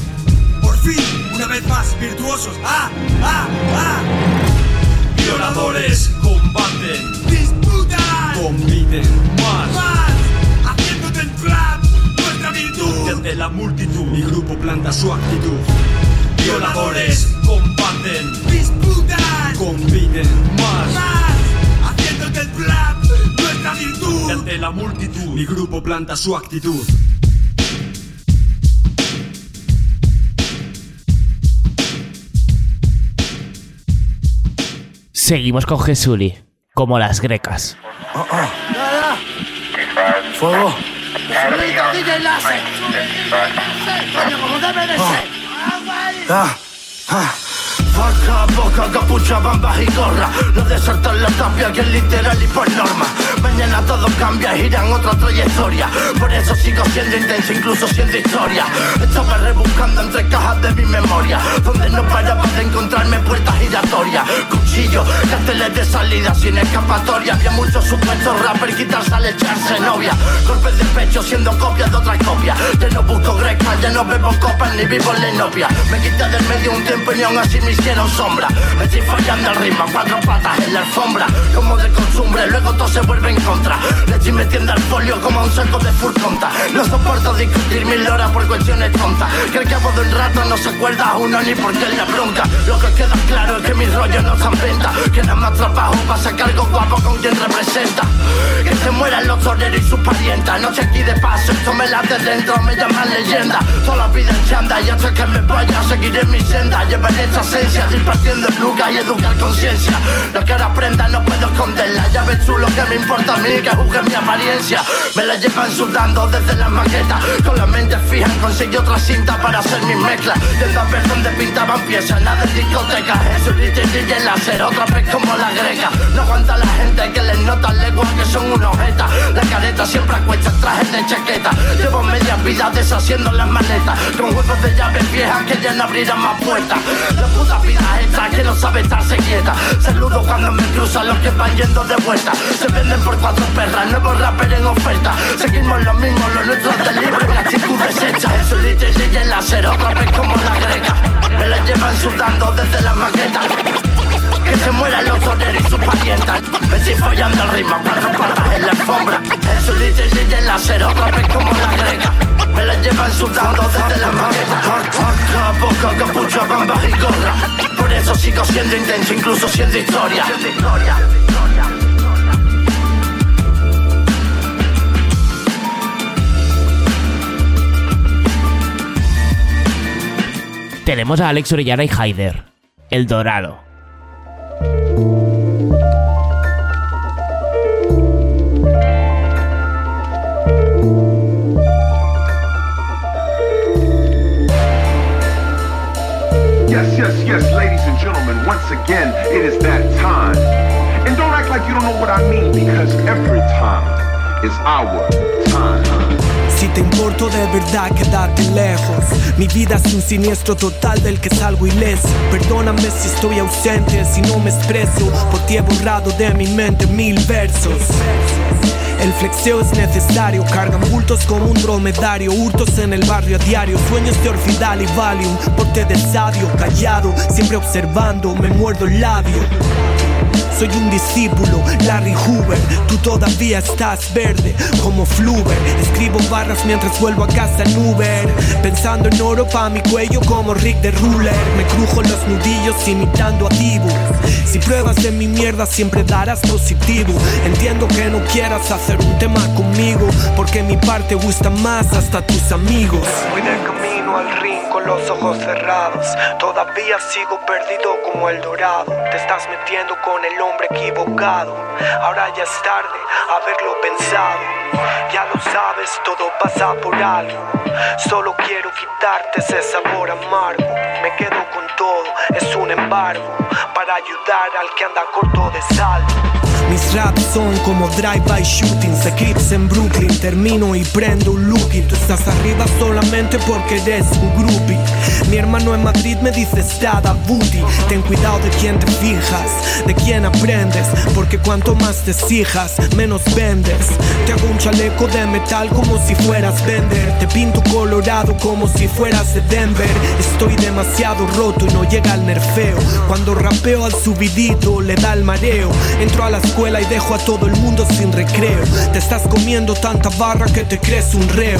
Por fin, una vez más, virtuosos. ¡Ah! ¡Ah! ¡Ah! Violadores combaten, Disputan compiten más. más Haciendo del trap nuestra virtud ante la multitud, mi grupo planta su actitud. Violadores combaten, Compiten más. más Haciendo del trap nuestra virtud. Y ante la multitud, mi grupo planta su actitud. Seguimos con Jesuli, como las grecas. Fuego. Solito DJ Láser Coño, como debe de ser Ah, ah. Vaca, boca, capucha, bambas y gorra No desertan la tapia que es literal y por norma Mañana todo cambia, irán otra trayectoria Por eso sigo siendo intenso, incluso siendo historia Estaba rebuscando entre cajas de mi memoria Donde no paraba de encontrarme puertas giratorias Cuchillos, carteles de salir vida sin escapatoria. Había muchos supuestos rappers quitarse al echarse novia. Golpes de pecho siendo copias de otras copias. Ya no busco greca, ya no bebo copas ni vivo en la inopia. Me quité del medio un tiempo y aún así me hicieron sombra. Me estoy fallando el ritmo, cuatro patas en la alfombra. Como de costumbre, luego todo se vuelve en contra. Le estoy metiendo al folio como a un saco de full. No soporto discutir mil horas por cuestiones tontas. Que al cabo de un rato no se acuerda uno ni por qué la bronca. Lo que queda claro es que mis rollos no están venta. Que nada más trabajo para sacar algo guapo con quien representa. Que se mueran los toreros y sus parientas. Noche aquí de paso, esto me late dentro, me llaman leyenda. Toda la vida en chanda y hasta que me vaya seguiré mi senda. Llevaré esta esencia, impartiendo lucas y educar conciencia. Lo que ahora aprenda no puedo esconderla. Ya ves tú lo que me importa a mí, que juzguen mi apariencia. Me la llevan sudando desde las maquetas. Con la mente fija conseguí otra cinta para hacer mis mezclas. Yendo a donde pintaban piezas, nada de discoteca. Jesucristo y DJ láser, otra vez como la greca. No aguanta la gente que les nota lenguas que son unos jetas. La careta siempre acuesta trajes de chaqueta. Llevo media vida deshaciendo las maletas. Con huevos de llaves viejas que ya no abrirán más puertas. Puta vida extra que no sabe estarse quieta. Saludo cuando me cruzan los que van yendo de vuelta. Se venden por cuatro perras, nuevos rappers en oferta. Seguimos lo mismo, lo nuestro es de libre, la actitud deshecha. Jesucristo y DJ láser, otra vez como la greca. Me la llevan sudando desde la maqueta. Que se mueran los toreros y sus parientas. Me estoy follando el ritmo, cuatro patas en la alfombra. Jesucristo y DJ láser, otra vez como la greca. Me la llevan sudando desde la maqueta. Poco a poco, capucha, bamba y gorra. Por eso sigo siendo intenso, incluso siendo historia. Tenemos a Alex Orellana y Haider, El Dorado. Yes, yes, ladies and gentlemen, once again, it is that time. And don't act like you don't know what I mean, because every time is our time. Si te importo de verdad, quédate lejos. Mi vida es un siniestro total del que salgo ileso. Perdóname si estoy ausente, si no me expreso. Por ti he borrado de mi mente mil versos. El flexeo es necesario, cargan bultos como un dromedario, hurtos en el barrio a diario, sueños de orfidal y valium, porte de sabio, callado, siempre observando, me muerdo el labio. Soy un discípulo, Larry Hoover. Tú todavía estás verde, como Fluver. Escribo barras mientras vuelvo a casa en Uber. Pensando en oro pa' mi cuello, como Rick de Ruler. Me crujo los nudillos imitando a Dibu. Si pruebas de mi mierda, siempre darás positivo. Entiendo que no quieras hacer un tema conmigo, porque mi parte gusta más hasta tus amigos. Voy de camino al con los ojos cerrados. Todavía sigo perdido como el dorado. Te estás metiendo con el hombre equivocado. Ahora ya es tarde haberlo pensado. Sabes, todo pasa por algo. Solo quiero quitarte ese sabor amargo. Me quedo con todo, es un embargo. Para ayudar al que anda corto de saldo. Mis raps son como drive-by shootings, eclipse en Brooklyn. Termino y prendo un lookie. Tú estás arriba solamente porque eres un groupie. Mi hermano en Madrid me dice estada booty. Ten cuidado de quién te fijas, de quién aprendes. Porque cuanto más te exijas, menos vendes. Te hago un chaleco de metal como si fueras vender. Te pinto colorado como si fueras de Denver. Estoy demasiado roto y no llega al nerfeo. Cuando rapeo al subidito, le da el mareo. Entro a la escuela y dejo a todo el mundo sin recreo. Te estás comiendo tanta barra que te crees un reo.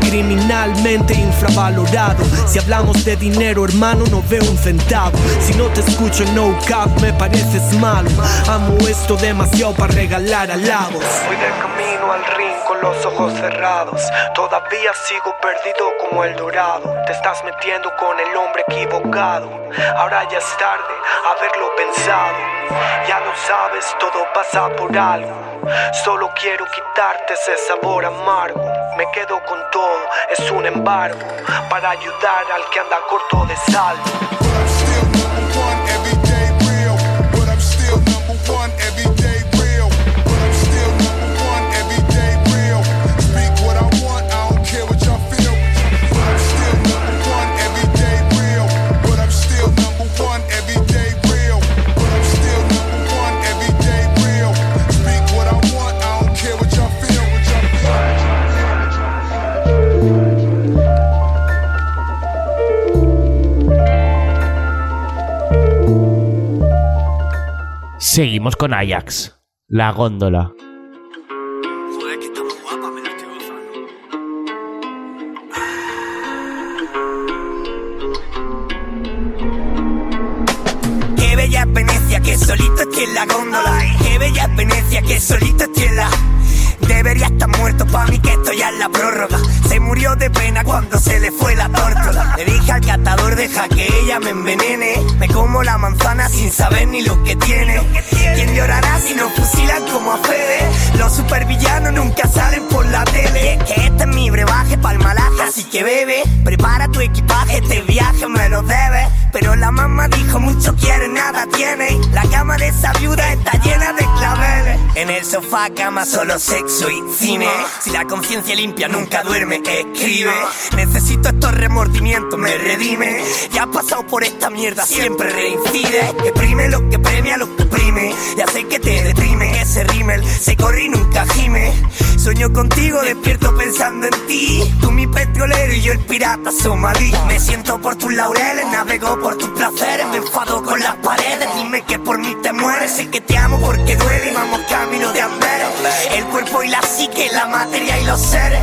Criminalmente infravalorado. Si hablamos de dinero, hermano, no veo un centavo. Si no te escucho en no cap, me pareces malo. Amo esto demasiado para regalar halagos. Voy de camino al ring con los ojos cerrados. Todavía sigo perdido como el dorado. Te estás metiendo con el hombre equivocado. Ahora ya es tarde haberlo pensado. Ya lo sabes, todo pasa por algo. Solo quiero quitarte ese sabor amargo. Me quedo con todo, es un embargo. Para ayudar al que anda corto de saldo. Seguimos con Ajax, la góndola. Qué bella Venecia, que solito estoy en la góndola. Qué bella es Venecia, que solito estoy en la. Debería estar muerto pa' mí que esto ya la prórroga. Se murió de pena cuando se le fue la tórtola. Le dije al catador deja que ella me envenene. Me como la manzana sin saber ni lo que tiene. ¿Quién llorará si nos fusilan como a Fede? Los supervillanos nunca salen por la tele. Y es que este es mi brebaje pa'l malaje, así que bebe. Prepara tu equipaje, este viaje me lo debes. Pero la mamá dijo mucho quiere, nada tiene. La cama de esa viuda está llena de claveles. En el sofá, cama, solo sexo y cine. Si la conciencia limpia nunca duerme, escribe. Necesito estos remordimientos, me redime. Ya has pasado por esta mierda, siempre reincide. Que prime lo que premia, lo que prime. Ya sé que te deprime ese rímel. Se corre y nunca gime. Sueño contigo, despierto pensando en ti. Tú mi petrolero y yo el pirata somalí. Me siento por tus laureles, navego por tus placeres. Me enfado con las paredes, dime que por mí te mueres. Sé que te amo porque duele y vamos camino de Amberes. Cuerpo y la psique, la materia y los seres.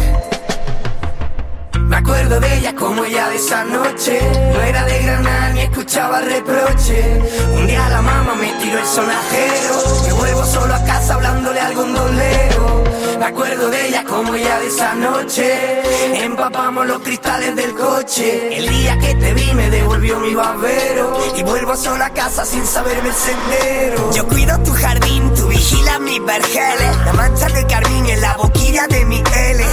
Me acuerdo de ella como ella de esa noche. No era de Granada ni escuchaba reproche. Un día la mamá me tiró el sonajero. Me vuelvo solo a casa hablándole al gondolero. Me acuerdo de ella como ella de esa noche. Empapamos los cristales del coche. El día que te vi me devolvió mi babero. Y vuelvo solo a casa sin saberme el sendero. Yo cuido tu jardín, tú vigilas mis vergeles. La mancha de carmín en la boquilla de mi L.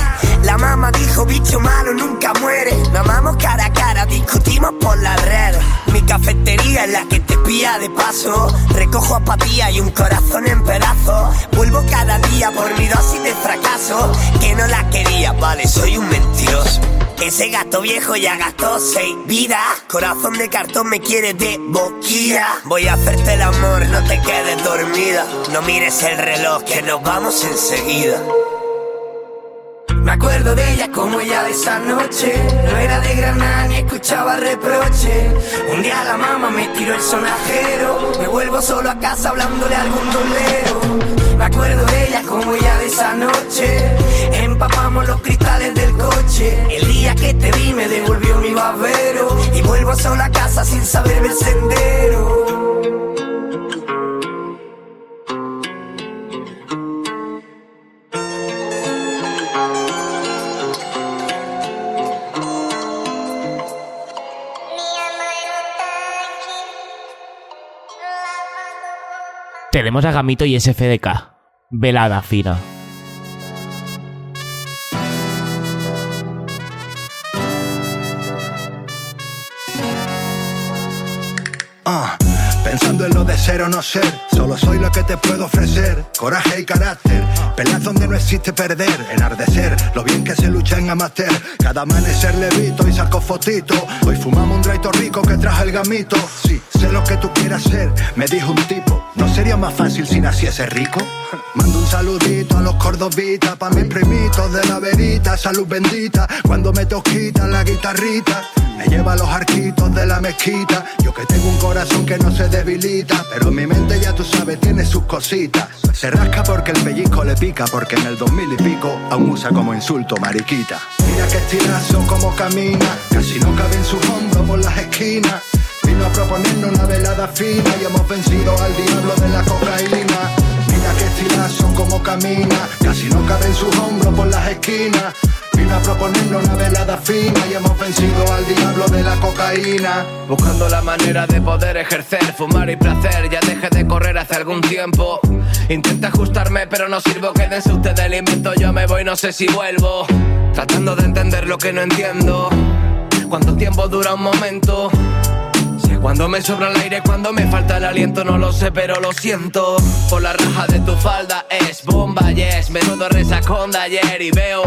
La mamá dijo, bicho malo nunca muere. Nos amamos cara a cara, discutimos por la red. Mi cafetería es la que te pilla de paso. Recojo apatía y un corazón en pedazos. Vuelvo cada día por mi dosis de fracaso. Que no la quería, vale, soy un mentiroso. Ese gato viejo ya gastó seis vidas. Corazón de cartón me quiere de boquilla. Voy a hacerte el amor, no te quedes dormida. No mires el reloj, que nos vamos enseguida. Acuerdo de ella como ella de esa noche. No era de Granada ni escuchaba reproche. Un día la mamá me tiró el sonajero. Me vuelvo solo a casa hablándole al gondolero. Me acuerdo de ella como ella de esa noche. Empapamos los cristales del coche. El día que te vi me devolvió mi babero. Y vuelvo solo a casa sin saber el sendero. Tenemos a Gamito y SFDK. Velada fina. Ah, pensando en lo de ser o no ser, solo soy lo que te puedo ofrecer. Coraje y carácter, peleas donde no existe perder, enardecer, lo bien que se lucha en amateur. Cada amanecer levito y saco fotito. Hoy fumamos un draito rico que trajo el gamito. Sí, sé lo que tú quieras ser, me dijo un tipo. ¿No sería más fácil si naciese rico? Mando un saludito a los cordobitas, pa' mis primitos de la verita, salud bendita. Cuando me toquita la guitarrita, me lleva a los arquitos de la mezquita. Yo que tengo un corazón que no se debilita, pero mi mente ya tú tiene sus cositas. Se rasca porque el pellizco le pica, porque en el 2000 y pico aún usa como insulto mariquita. Mira que estirazo como camina, casi no cabe en sus hombros por las esquinas. Vino a proponernos una velada fina y hemos vencido al diablo de la cocaína. Que estilazo como camina, casi no cabe en sus hombros por las esquinas. Vino a proponernos una velada fina y hemos vencido al diablo de la cocaína. Buscando la manera de poder ejercer, fumar y placer. Ya dejé de correr hace algún tiempo. Intenta ajustarme, pero no sirvo. Quédense ustedes el invento, yo me voy, no sé si vuelvo. Tratando de entender lo que no entiendo. ¿Cuánto tiempo dura un momento? Cuando me sobra el aire, cuando me falta el aliento, no lo sé, pero lo siento. Por la raja de tu falda es bomba, yes. Menudo resacón de ayer y veo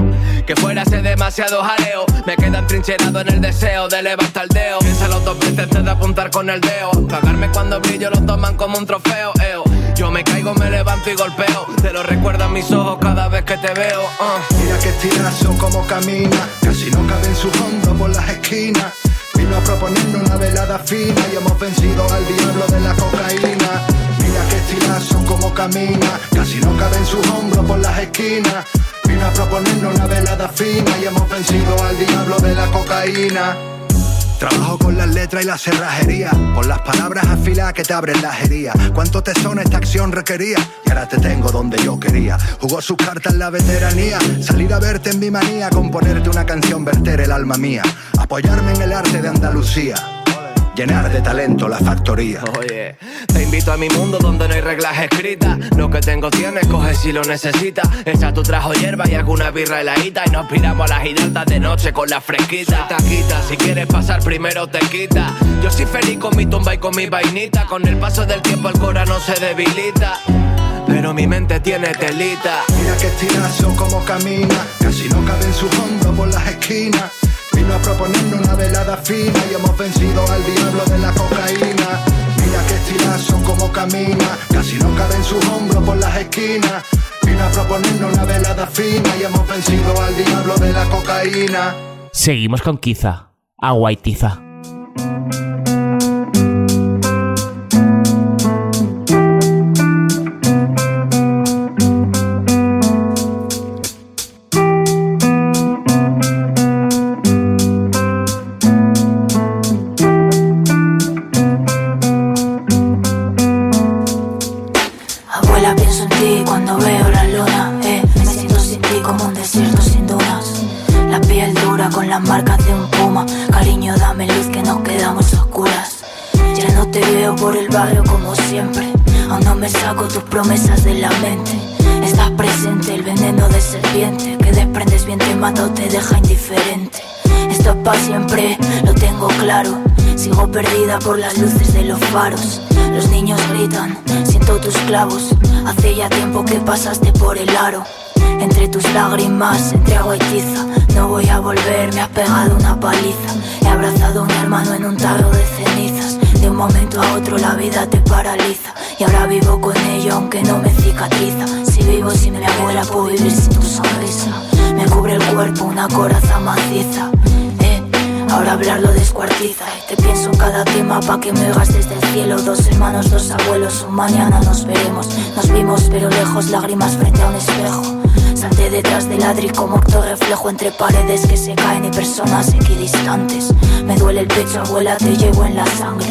que fuera hace demasiado jaleo. Me queda trincherado en el deseo de levantar el dedo. Piénsalo dos veces antes de apuntar con el dedo. Pagarme cuando brillo lo toman como un trofeo, eo. Yo me caigo, me levanto y golpeo. Te lo recuerdan mis ojos cada vez que te veo. uh. Mira que estirazo como camina, casi no cabe en sus hombros por las esquinas. A proponernos una velada fina y hemos vencido al diablo de la cocaína. Mira que estirazo son como camina, casi no caben sus hombros por las esquinas. Vino a proponernos una velada fina y hemos vencido al diablo de la cocaína. Trabajo con las letras y la cerrajería, por las palabras afiladas que te abren la herida. ¿Cuánto tesón esta acción requería? Y ahora te tengo donde yo quería. Jugó sus cartas la veteranía, salir a verte en mi manía, componerte una canción, verter el alma mía, apoyarme en el arte de Andalucía. Llenar de talento la factoría. Oye, te invito a mi mundo donde no hay reglas escritas. Lo que tengo tienes, coge si lo necesitas. Echa tu trajo hierba y alguna birra heladita. Y nos piramos a las gigantas de noche con la fresquita. Taquita, si quieres pasar primero te quita. Yo soy feliz con mi tumba y con mi vainita. Con el paso del tiempo el cora no se debilita. Pero mi mente tiene telita. Mira que estirazo como camina, casi no cabe en su hombros por las esquinas. Vino a proponernos una velada fina y hemos vencido al diablo de la cocaína. Mira que estirazo como camina, casi no cabe en sus hombros por las esquinas. Vino a proponernos una velada fina y hemos vencido al diablo de la cocaína. Seguimos con Kiza, agua piel dura con las marcas de un puma. Cariño, dame luz que nos quedamos oscuras. Ya no te veo por el barrio como siempre. Aún no me saco tus promesas de la mente. Estás presente, el veneno de serpiente que desprendes bien te mata o te deja indiferente. Esto es para siempre, lo tengo claro. Sigo perdida por las luces de los faros. Los niños gritan, siento tus clavos. Hace ya tiempo que pasaste por el aro. Entre tus lágrimas, entre agua y tiza. No voy a volver, me has pegado una paliza. He abrazado a un hermano en un tarro de cenizas. De un momento a otro la vida te paraliza. Y ahora vivo con ello aunque no me cicatriza. Si vivo sin mi abuela, puedo vivir sin tu sonrisa. Me cubre el cuerpo una coraza maciza. Eh, Ahora hablarlo descuartiza y te pienso en cada tema pa' que me oigas desde el cielo Dos hermanos, dos abuelos, un mañana nos veremos Nos vimos pero lejos, lágrimas frente a un espejo Salte detrás del ladri como acto reflejo entre paredes que se caen y personas equidistantes. Me duele el pecho, abuela, te llevo en la sangre.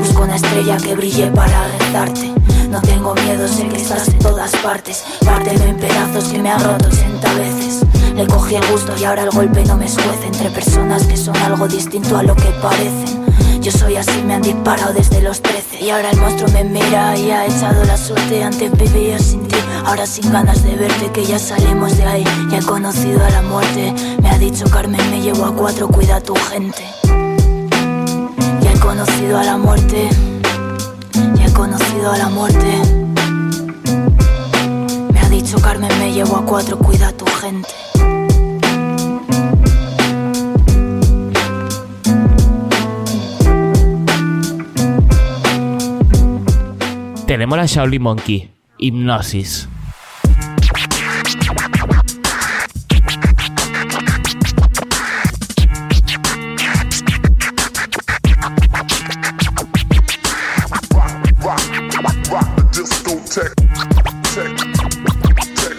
Busco una estrella que brille para rezarte. No tengo miedo, sé que estás en todas partes. Pártelo en pedazos que me ha roto 80 veces. Le cogí el gusto y ahora el golpe no me escuece entre personas que son algo distinto a lo que parecen. Yo soy así, me han disparado desde los 13 y ahora el monstruo me mira y ha echado la suerte. Antes vivía sin ti, ahora sin ganas de verte, que ya salimos de ahí. Ya he conocido a la muerte. Me ha dicho Carmen, me llevo a cuatro, cuida a tu gente. Ya he conocido a la muerte. Ya he conocido a la muerte. Me ha dicho Carmen, me llevo a cuatro, cuida a tu gente. Tenemos la Shaolin Monkey, Hipnosis.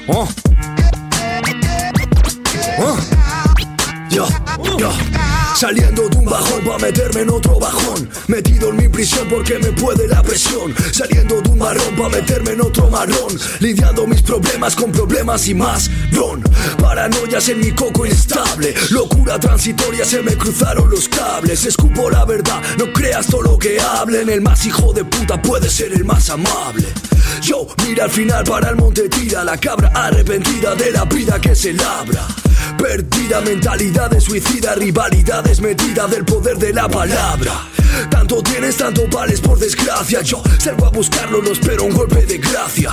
Oh. Oh. Yo. Saliendo de un bajón pa' meterme en otro bajón Metido en porque me puede la presión. Saliendo de un marrón pa' meterme en otro marrón. Lidiando mis problemas con problemas y más Ron, paranoias en mi coco inestable. Locura transitoria, se me cruzaron los cables. Escupo la verdad, no creas todo lo que hablen. El más hijo de puta puede ser el más amable. Yo, mira al final para el monte tira. La cabra arrepentida de la vida que se labra Perdida mentalidad suicida, rivalidades metida del poder de la palabra. Tanto tienes, tanto vales por desgracia. Yo salgo a buscarlo, no espero un golpe de gracia.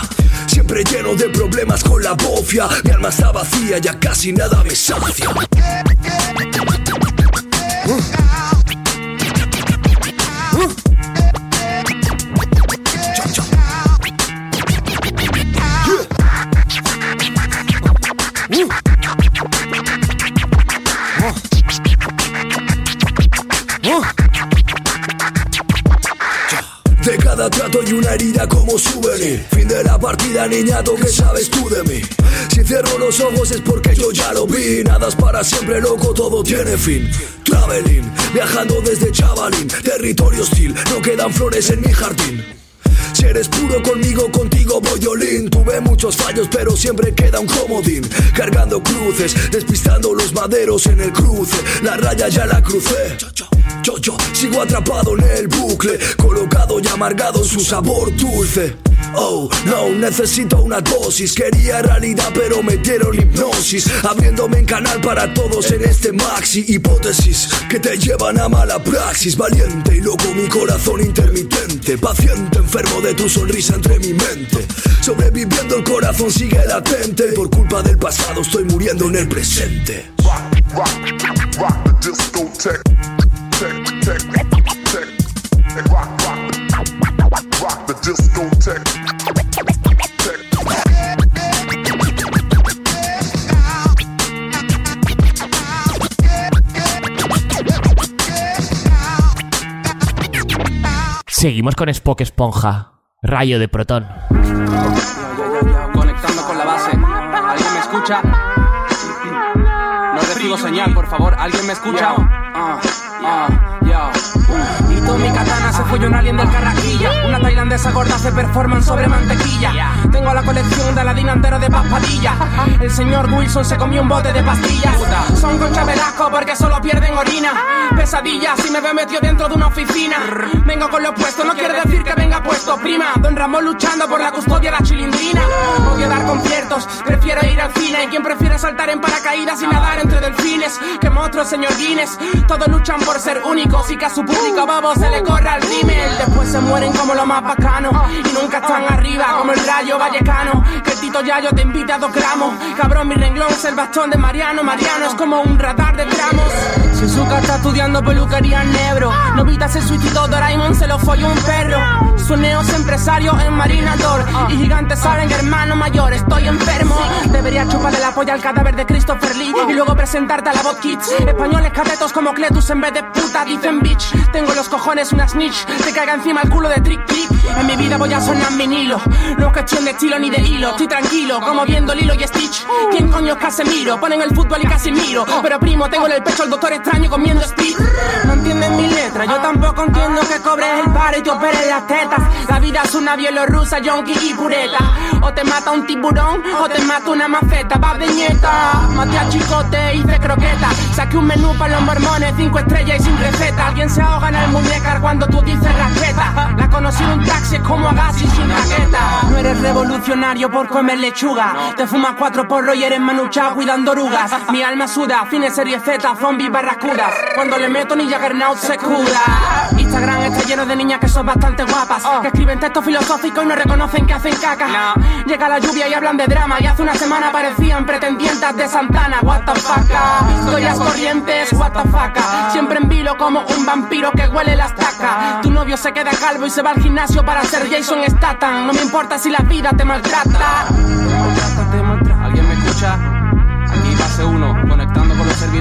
Siempre lleno de problemas con la bofia. Mi alma está vacía, ya casi nada me sacia. Una herida como souvenir. Fin de la partida, niñato, ¿qué sabes tú de mí? Si cierro los ojos es porque yo ya lo vi. Nada es para siempre, loco, todo tiene fin. Traveling, viajando desde chavalín. Territorio hostil, no quedan flores en mi jardín. Eres puro conmigo, contigo voy olín. Tuve muchos fallos, pero siempre queda un comodín. Cargando cruces, despistando los maderos en el cruce. La raya ya la crucé. Yo, yo, sigo atrapado en el bucle, colocado y amargado en su sabor dulce. Oh, no, necesito una dosis. Quería realidad, pero metieron hipnosis. Abriéndome en canal para todos en este maxi. Hipótesis que te llevan a mala praxis. Valiente y loco, mi corazón intermitente. Paciente, enfermo de tu sonrisa entre mi mente. Sobreviviendo, el corazón sigue latente. Por culpa del pasado, estoy muriendo en el presente. Seguimos con Spock Esponja, rayo de protón. Conectando con la base. ¿Alguien me escucha? No recibo señal, por favor. ¿Alguien me escucha? Ah, ah. Y tú, mi katana, se fue un alien del carraquilla. Una tailandesa gorda hace performance sobre mantequilla. Tengo la colección de Aladín entero de paspadilla. El señor Wilson se comió un bote de pastillas. Son concha velasco porque solo pierden orina. Pesadillas si me ve metido dentro de una oficina. Vengo con lo puesto, no quiere decir que venga puesto. Prima, don Ramón luchando por la custodia de la chilindrina. Odio dar conciertos, prefiero ir al cine. ¿Y quién prefiere saltar en paracaídas y nadar entre delfines? Que monstruos, señor Guinness. Todos luchan por ser únicos y que a su público babo se el rímel. Después se mueren como los más bacanos y nunca están arriba como el rayo vallecano. Que el Tito Yayo te invita a dos gramos. Cabrón, mi renglón es el bastón de Mariano. Mariano es como un radar de tramos. Suzuka está estudiando peluquería en Nebro. Novita se suicidó, Doraemon se lo folló un perro. Sueneos empresario en Marinador. Y gigantes saben, hermano mayor, estoy enfermo. Debería chuparle la polla al cadáver de Christopher Lee. Y luego presentarte a la Bot Kids. Españoles catetos como Cletus en vez de puta, dicen bitch. Tengo los cojones una snitch. Te caiga encima el culo de Trick Trick. En mi vida voy a sonar vinilo. No es cuestión de estilo ni de hilo. Estoy tranquilo, como viendo Lilo y Stitch. ¿Quién coño es Casemiro? Ponen el fútbol y casi miro. Pero primo, tengo en el pecho el doctor extraño comiendo speed. No entienden mi letra, yo tampoco entiendo que cobres el paro y te operes las tetas. La vida es una bielorrusa, yonki y pureta. O te mata un tiburón o te mata una maceta. Va de nieta, maté a chicote, hice croqueta. Saqué un menú para los mormones, cinco estrellas y sin receta. Alguien se ahoga en el cuando tú dices raqueta. La conocí en un taxi como Agassi sin raqueta. No eres revolucionario por comer lechuga. Te fumas cuatro porros y eres manuchado cuidando orugas. Mi alma suda, fines serie Z, zombies barracudas. Cuando le meto ni Jaggernaut se cura. Instagram está lleno de niñas que son bastante guapas. Que escriben textos filosóficos y no reconocen que hacen caca. Llega la lluvia y hablan de drama. Y hace una semana parecían pretendientas de Santana. What the fuck. Historias corrientes, what the fuck. Siempre en vilo como un vampiro que huele la estaca. Tu novio se queda calvo y se va al gimnasio para ser Jason Statham. No me importa si la vida te maltrata.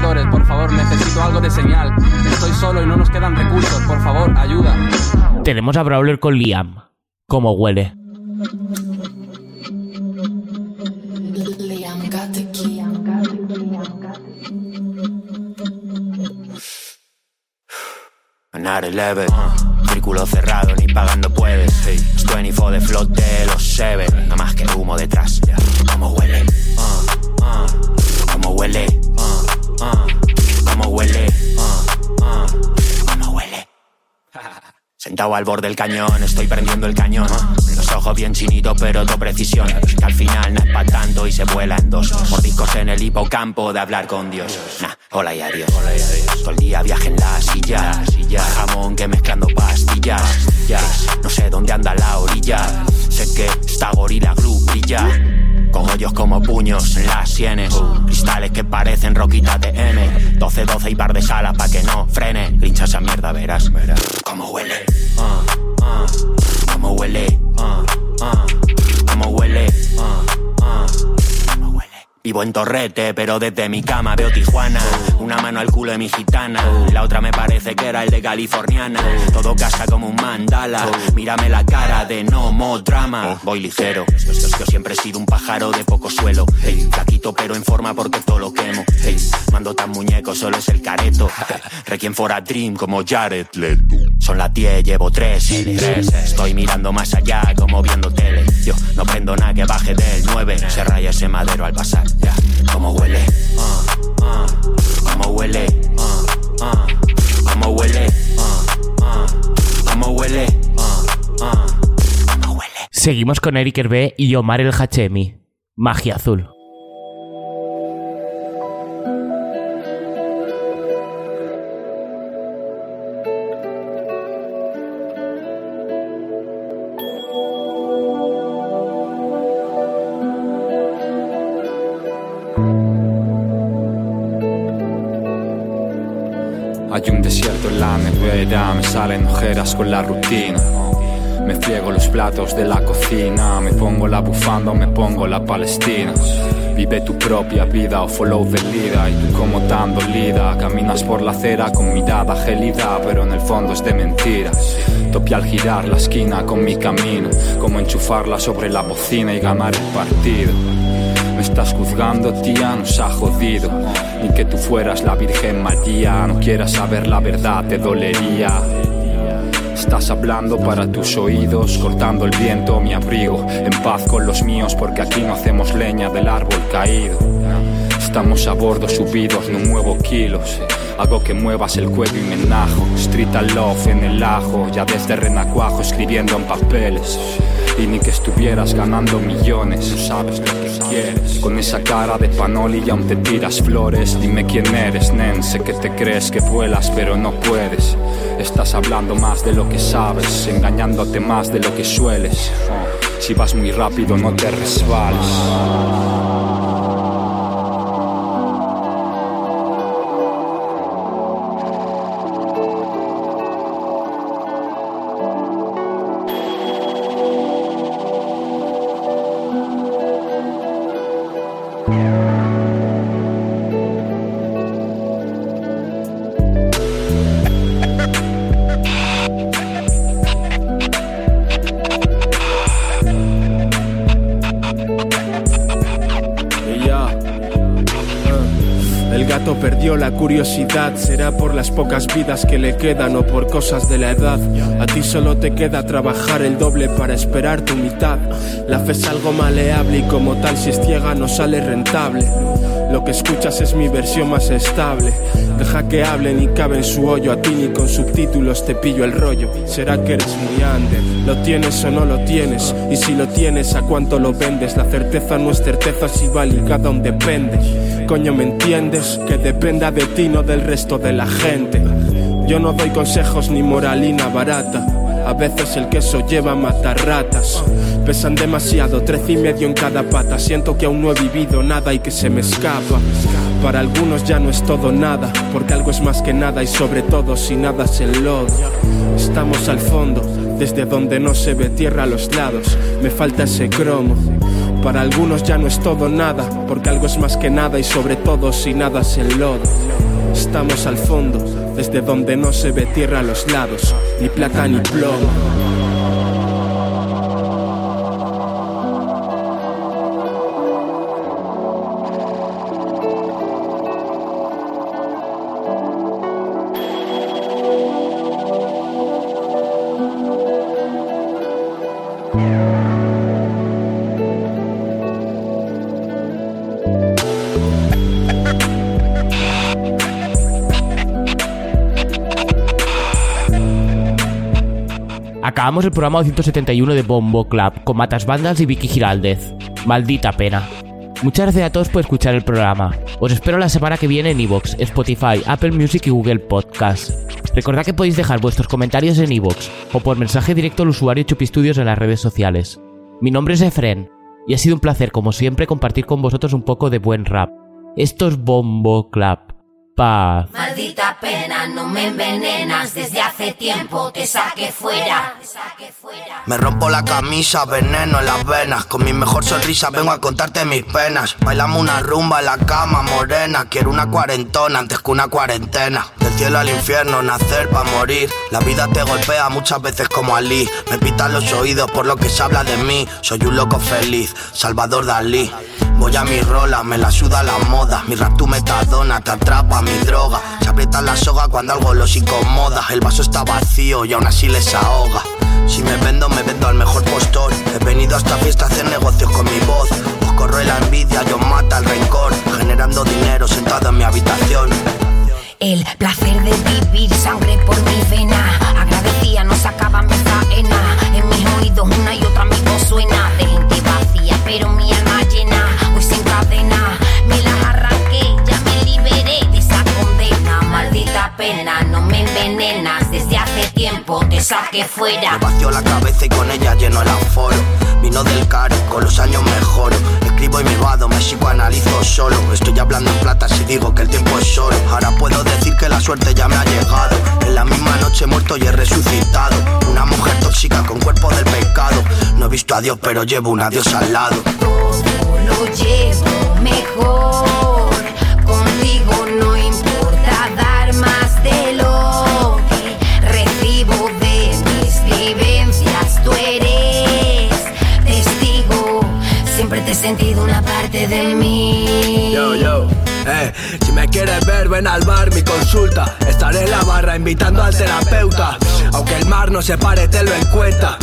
Servidores. Por favor, necesito algo de señal. Estoy solo y no nos quedan recursos. Por favor, ayuda. Tenemos a Brawler con Liam. ¿Cómo huele? Another level, uh, círculo cerrado, ni pagando puedes. Hey. 24 de flote, los seven, no más que humo detrás. ¿Cómo huele? Uh, uh, ¿Cómo huele? Uh, uh, ¿Cómo huele? Uh, uh, ¿Cómo huele? Sentado al borde del cañón, estoy prendiendo el cañón. Los ojos bien chinitos, pero to precisión. Que al final no es pa' tanto y se vuela en dos. Mordiscos en el hipocampo de hablar con Dios. Nah, hola y adiós. Todo el día viaje en la silla. Jamón que mezclando pastillas. No sé dónde anda la orilla. Sé que esta gorila glue brilla. Con hoyos como puños en las sienes. Cristales que parecen roquitas de M. 12-12 y par de salas pa' que no frene. Grincha esa mierda, verás. ¿Cómo huele? Ah, ah. ¿Cómo huele? Ah. ¿Cómo huele? Ah, ah. ¿Cómo huele? Vivo en Torrete, pero desde mi cama veo Tijuana. Una mano al culo de mi gitana, la otra me parece que era el de Californiana. Todo casa como un mandala. Mírame la cara de no mo drama. Voy ligero, yo siempre he sido un pájaro de poco suelo. Hey, flaquito pero en forma porque todo lo quemo. Mando tan muñeco, solo es el careto. Requiem for a dream como Jared Leto. Son las 10, llevo 3 Estoy mirando más allá como viendo tele. Yo no prendo nada que baje del 9. Se raya ese madero al pasar. Ya, como huele. Uh, uh, como huele. Uh, uh, como huele. Uh, uh, como huele. Uh, uh. Seguimos con Eric Hervé y Omar el Hachemi. Magia azul. Con la rutina. Me friego los platos de la cocina, me pongo la bufanda o me pongo la palestina. Vive tu propia vida o follow the leader y tú como tan dolida caminas por la acera con mirada gelida pero en el fondo es de mentiras. Topi al girar la esquina con mi camino, como enchufarla sobre la bocina y ganar el partido. Me estás juzgando, tía, nos ha jodido. Ni que tú fueras la Virgen María, no quieras saber la verdad, te dolería. Estás hablando para tus oídos, cortando el viento, mi abrigo, en paz con los míos, porque aquí no hacemos leña del árbol caído. Estamos a bordo subidos, no muevo kilos. Hago que muevas el cuello y me enajo. Street and love en el ajo, ya desde Renacuajo escribiendo en papeles. Y ni que estuvieras ganando millones, sabes lo que quieres. Con esa cara de panoli y aún te tiras flores. Dime quién eres, nen. Sé que te crees que vuelas, pero no puedes. Estás hablando más de lo que sabes, engañándote más de lo que sueles. Si vas muy rápido, no te resbales. Curiosidad, será por las pocas vidas que le quedan o por cosas de la edad. A ti solo te queda trabajar el doble para esperar tu mitad. La fe es algo maleable y como tal si es ciega no sale rentable. Lo que escuchas es mi versión más estable. Deja que hablen y cabe en su hoyo. A ti ni con subtítulos te pillo el rollo. Será que eres muy under. Lo tienes o no lo tienes. Y si lo tienes, ¿a cuánto lo vendes? La certeza no es certeza si va ligada a un depende. Coño, ¿me entiendes? Que dependa de ti, no del resto de la gente. Yo no doy consejos ni moralina barata. A veces el queso lleva a matar ratas. Pesan demasiado, trece y medio en cada pata. Siento que aún no he vivido nada y que se me escapa. Para algunos ya no es todo nada, porque algo es más que nada y sobre todo si nada es el lodo. Estamos al fondo, desde donde no se ve tierra a los lados. Me falta ese cromo. Para algunos ya no es todo nada, porque algo es más que nada y sobre todo si nada es el lodo. Estamos al fondo, desde donde no se ve tierra a los lados, ni plata ni plomo. El programa 271 de Bombo Club con Matas Bandas y Vicky Giraldez. Maldita pena. Muchas gracias a todos por escuchar el programa. Os espero la semana que viene en Evox, Spotify, Apple Music y Google Podcast. Recordad que podéis dejar vuestros comentarios en Evox o por mensaje directo al usuario Chupistudios en las redes sociales. Mi nombre es Efren y ha sido un placer como siempre compartir con vosotros un poco de buen rap. Esto es Bombo Club. Paz. Maldita pena, no me envenenas. Desde hace tiempo te saqué fuera. Me rompo la camisa, veneno en las venas. Con mi mejor sonrisa vengo a contarte mis penas. Bailamos una rumba en la cama, morena. Quiero una cuarentona antes que una cuarentena. Del cielo al infierno, nacer pa' morir. La vida te golpea muchas veces como Ali. Me pitan los oídos por lo que se habla de mí. Soy un loco feliz, Salvador Dalí. Voy a mi rola, me la suda la moda. Mi rap tu metadona, te atrapa mi droga. Se aprieta la soga cuando algo los incomoda. El vaso está vacío y aún así les ahoga. Si me vendo, me vendo al mejor postor. He venido a esta fiesta a hacer negocios con mi voz. Os corro la envidia, yo mata el rencor. Generando dinero sentado en mi habitación. El placer de vivir, sangre por mi vena. Agradecía, no sacaba mi faena. En mis oídos una y otra mi voz suena. De gente vacía, pero mi alma pena, no me envenenas. Desde hace tiempo te saqué fuera. Me vació la cabeza y con ella lleno el aforo. Vino del caro, con los años mejoro. Escribo y me vado, me psicoanalizo solo. Estoy hablando en plata si digo que el tiempo es solo. Ahora puedo decir que la suerte ya me ha llegado. En la misma noche he muerto y he resucitado. Una mujer tóxica con cuerpo del pecado. No he visto a Dios, pero llevo un adiós al lado. Lo llevo mejor. Sentido una parte de mí. Yo, yo, eh, si me quieres ver, ven al bar, mi consulta. Estaré en la barra invitando al terapeuta. Aunque el mar no se pare, te lo en cuenta.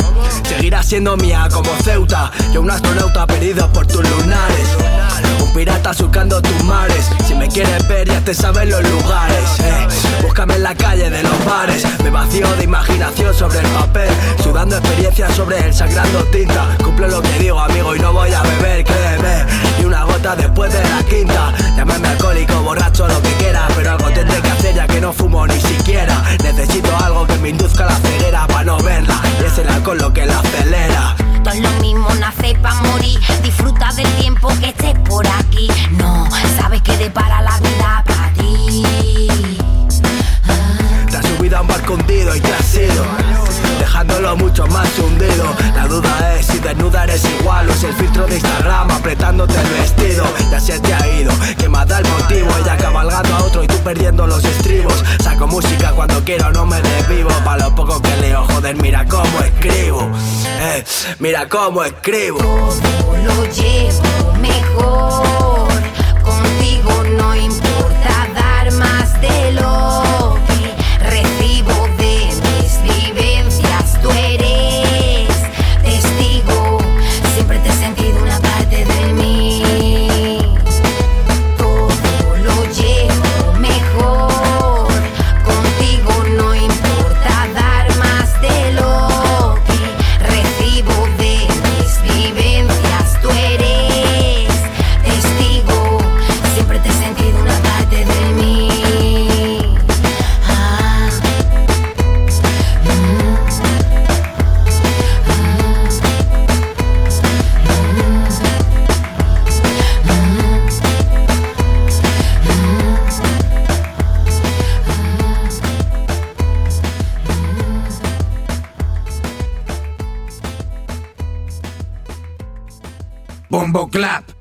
Seguirás siendo mía como Ceuta. Yo un astronauta perdido por tus lunares. Un pirata surcando tus mares. Si me quieres ver, ya te saben los lugares. eh. Búscame en la calle de los bares. Me vacío de imaginación sobre el papel. Sudando experiencias sobre el sagrando tinta. Cumple lo que digo, amigo, y no voy a beber, créeme. Y una gota después de la quinta. Llámame alcohólico, borracho, lo que quiera. Pero algo tendré que hacer ya que no fumo ni siquiera. Necesito algo que me induzca la ceguera para no verla. Y es el alcohol lo que la acelera. No es lo mismo nacer pa' morir. Disfruta del tiempo que estés por aquí. No, sabes que depara la vida para ti. Te has subido a un barco y te Dejándolo mucho más hundido La duda es si desnuda eres igual O si el filtro de Instagram apretándote el vestido. Ya se te ha ido, que más da el motivo. Ella cabalgando a otro y tú perdiendo los estribos. Saco música cuando quiero, no me desvivo. Pa' lo poco que leo, joder, mira cómo escribo. Eh, Mira cómo escribo. Lo llevo mejor. Contigo no importa dar más de lo Bombo Clap.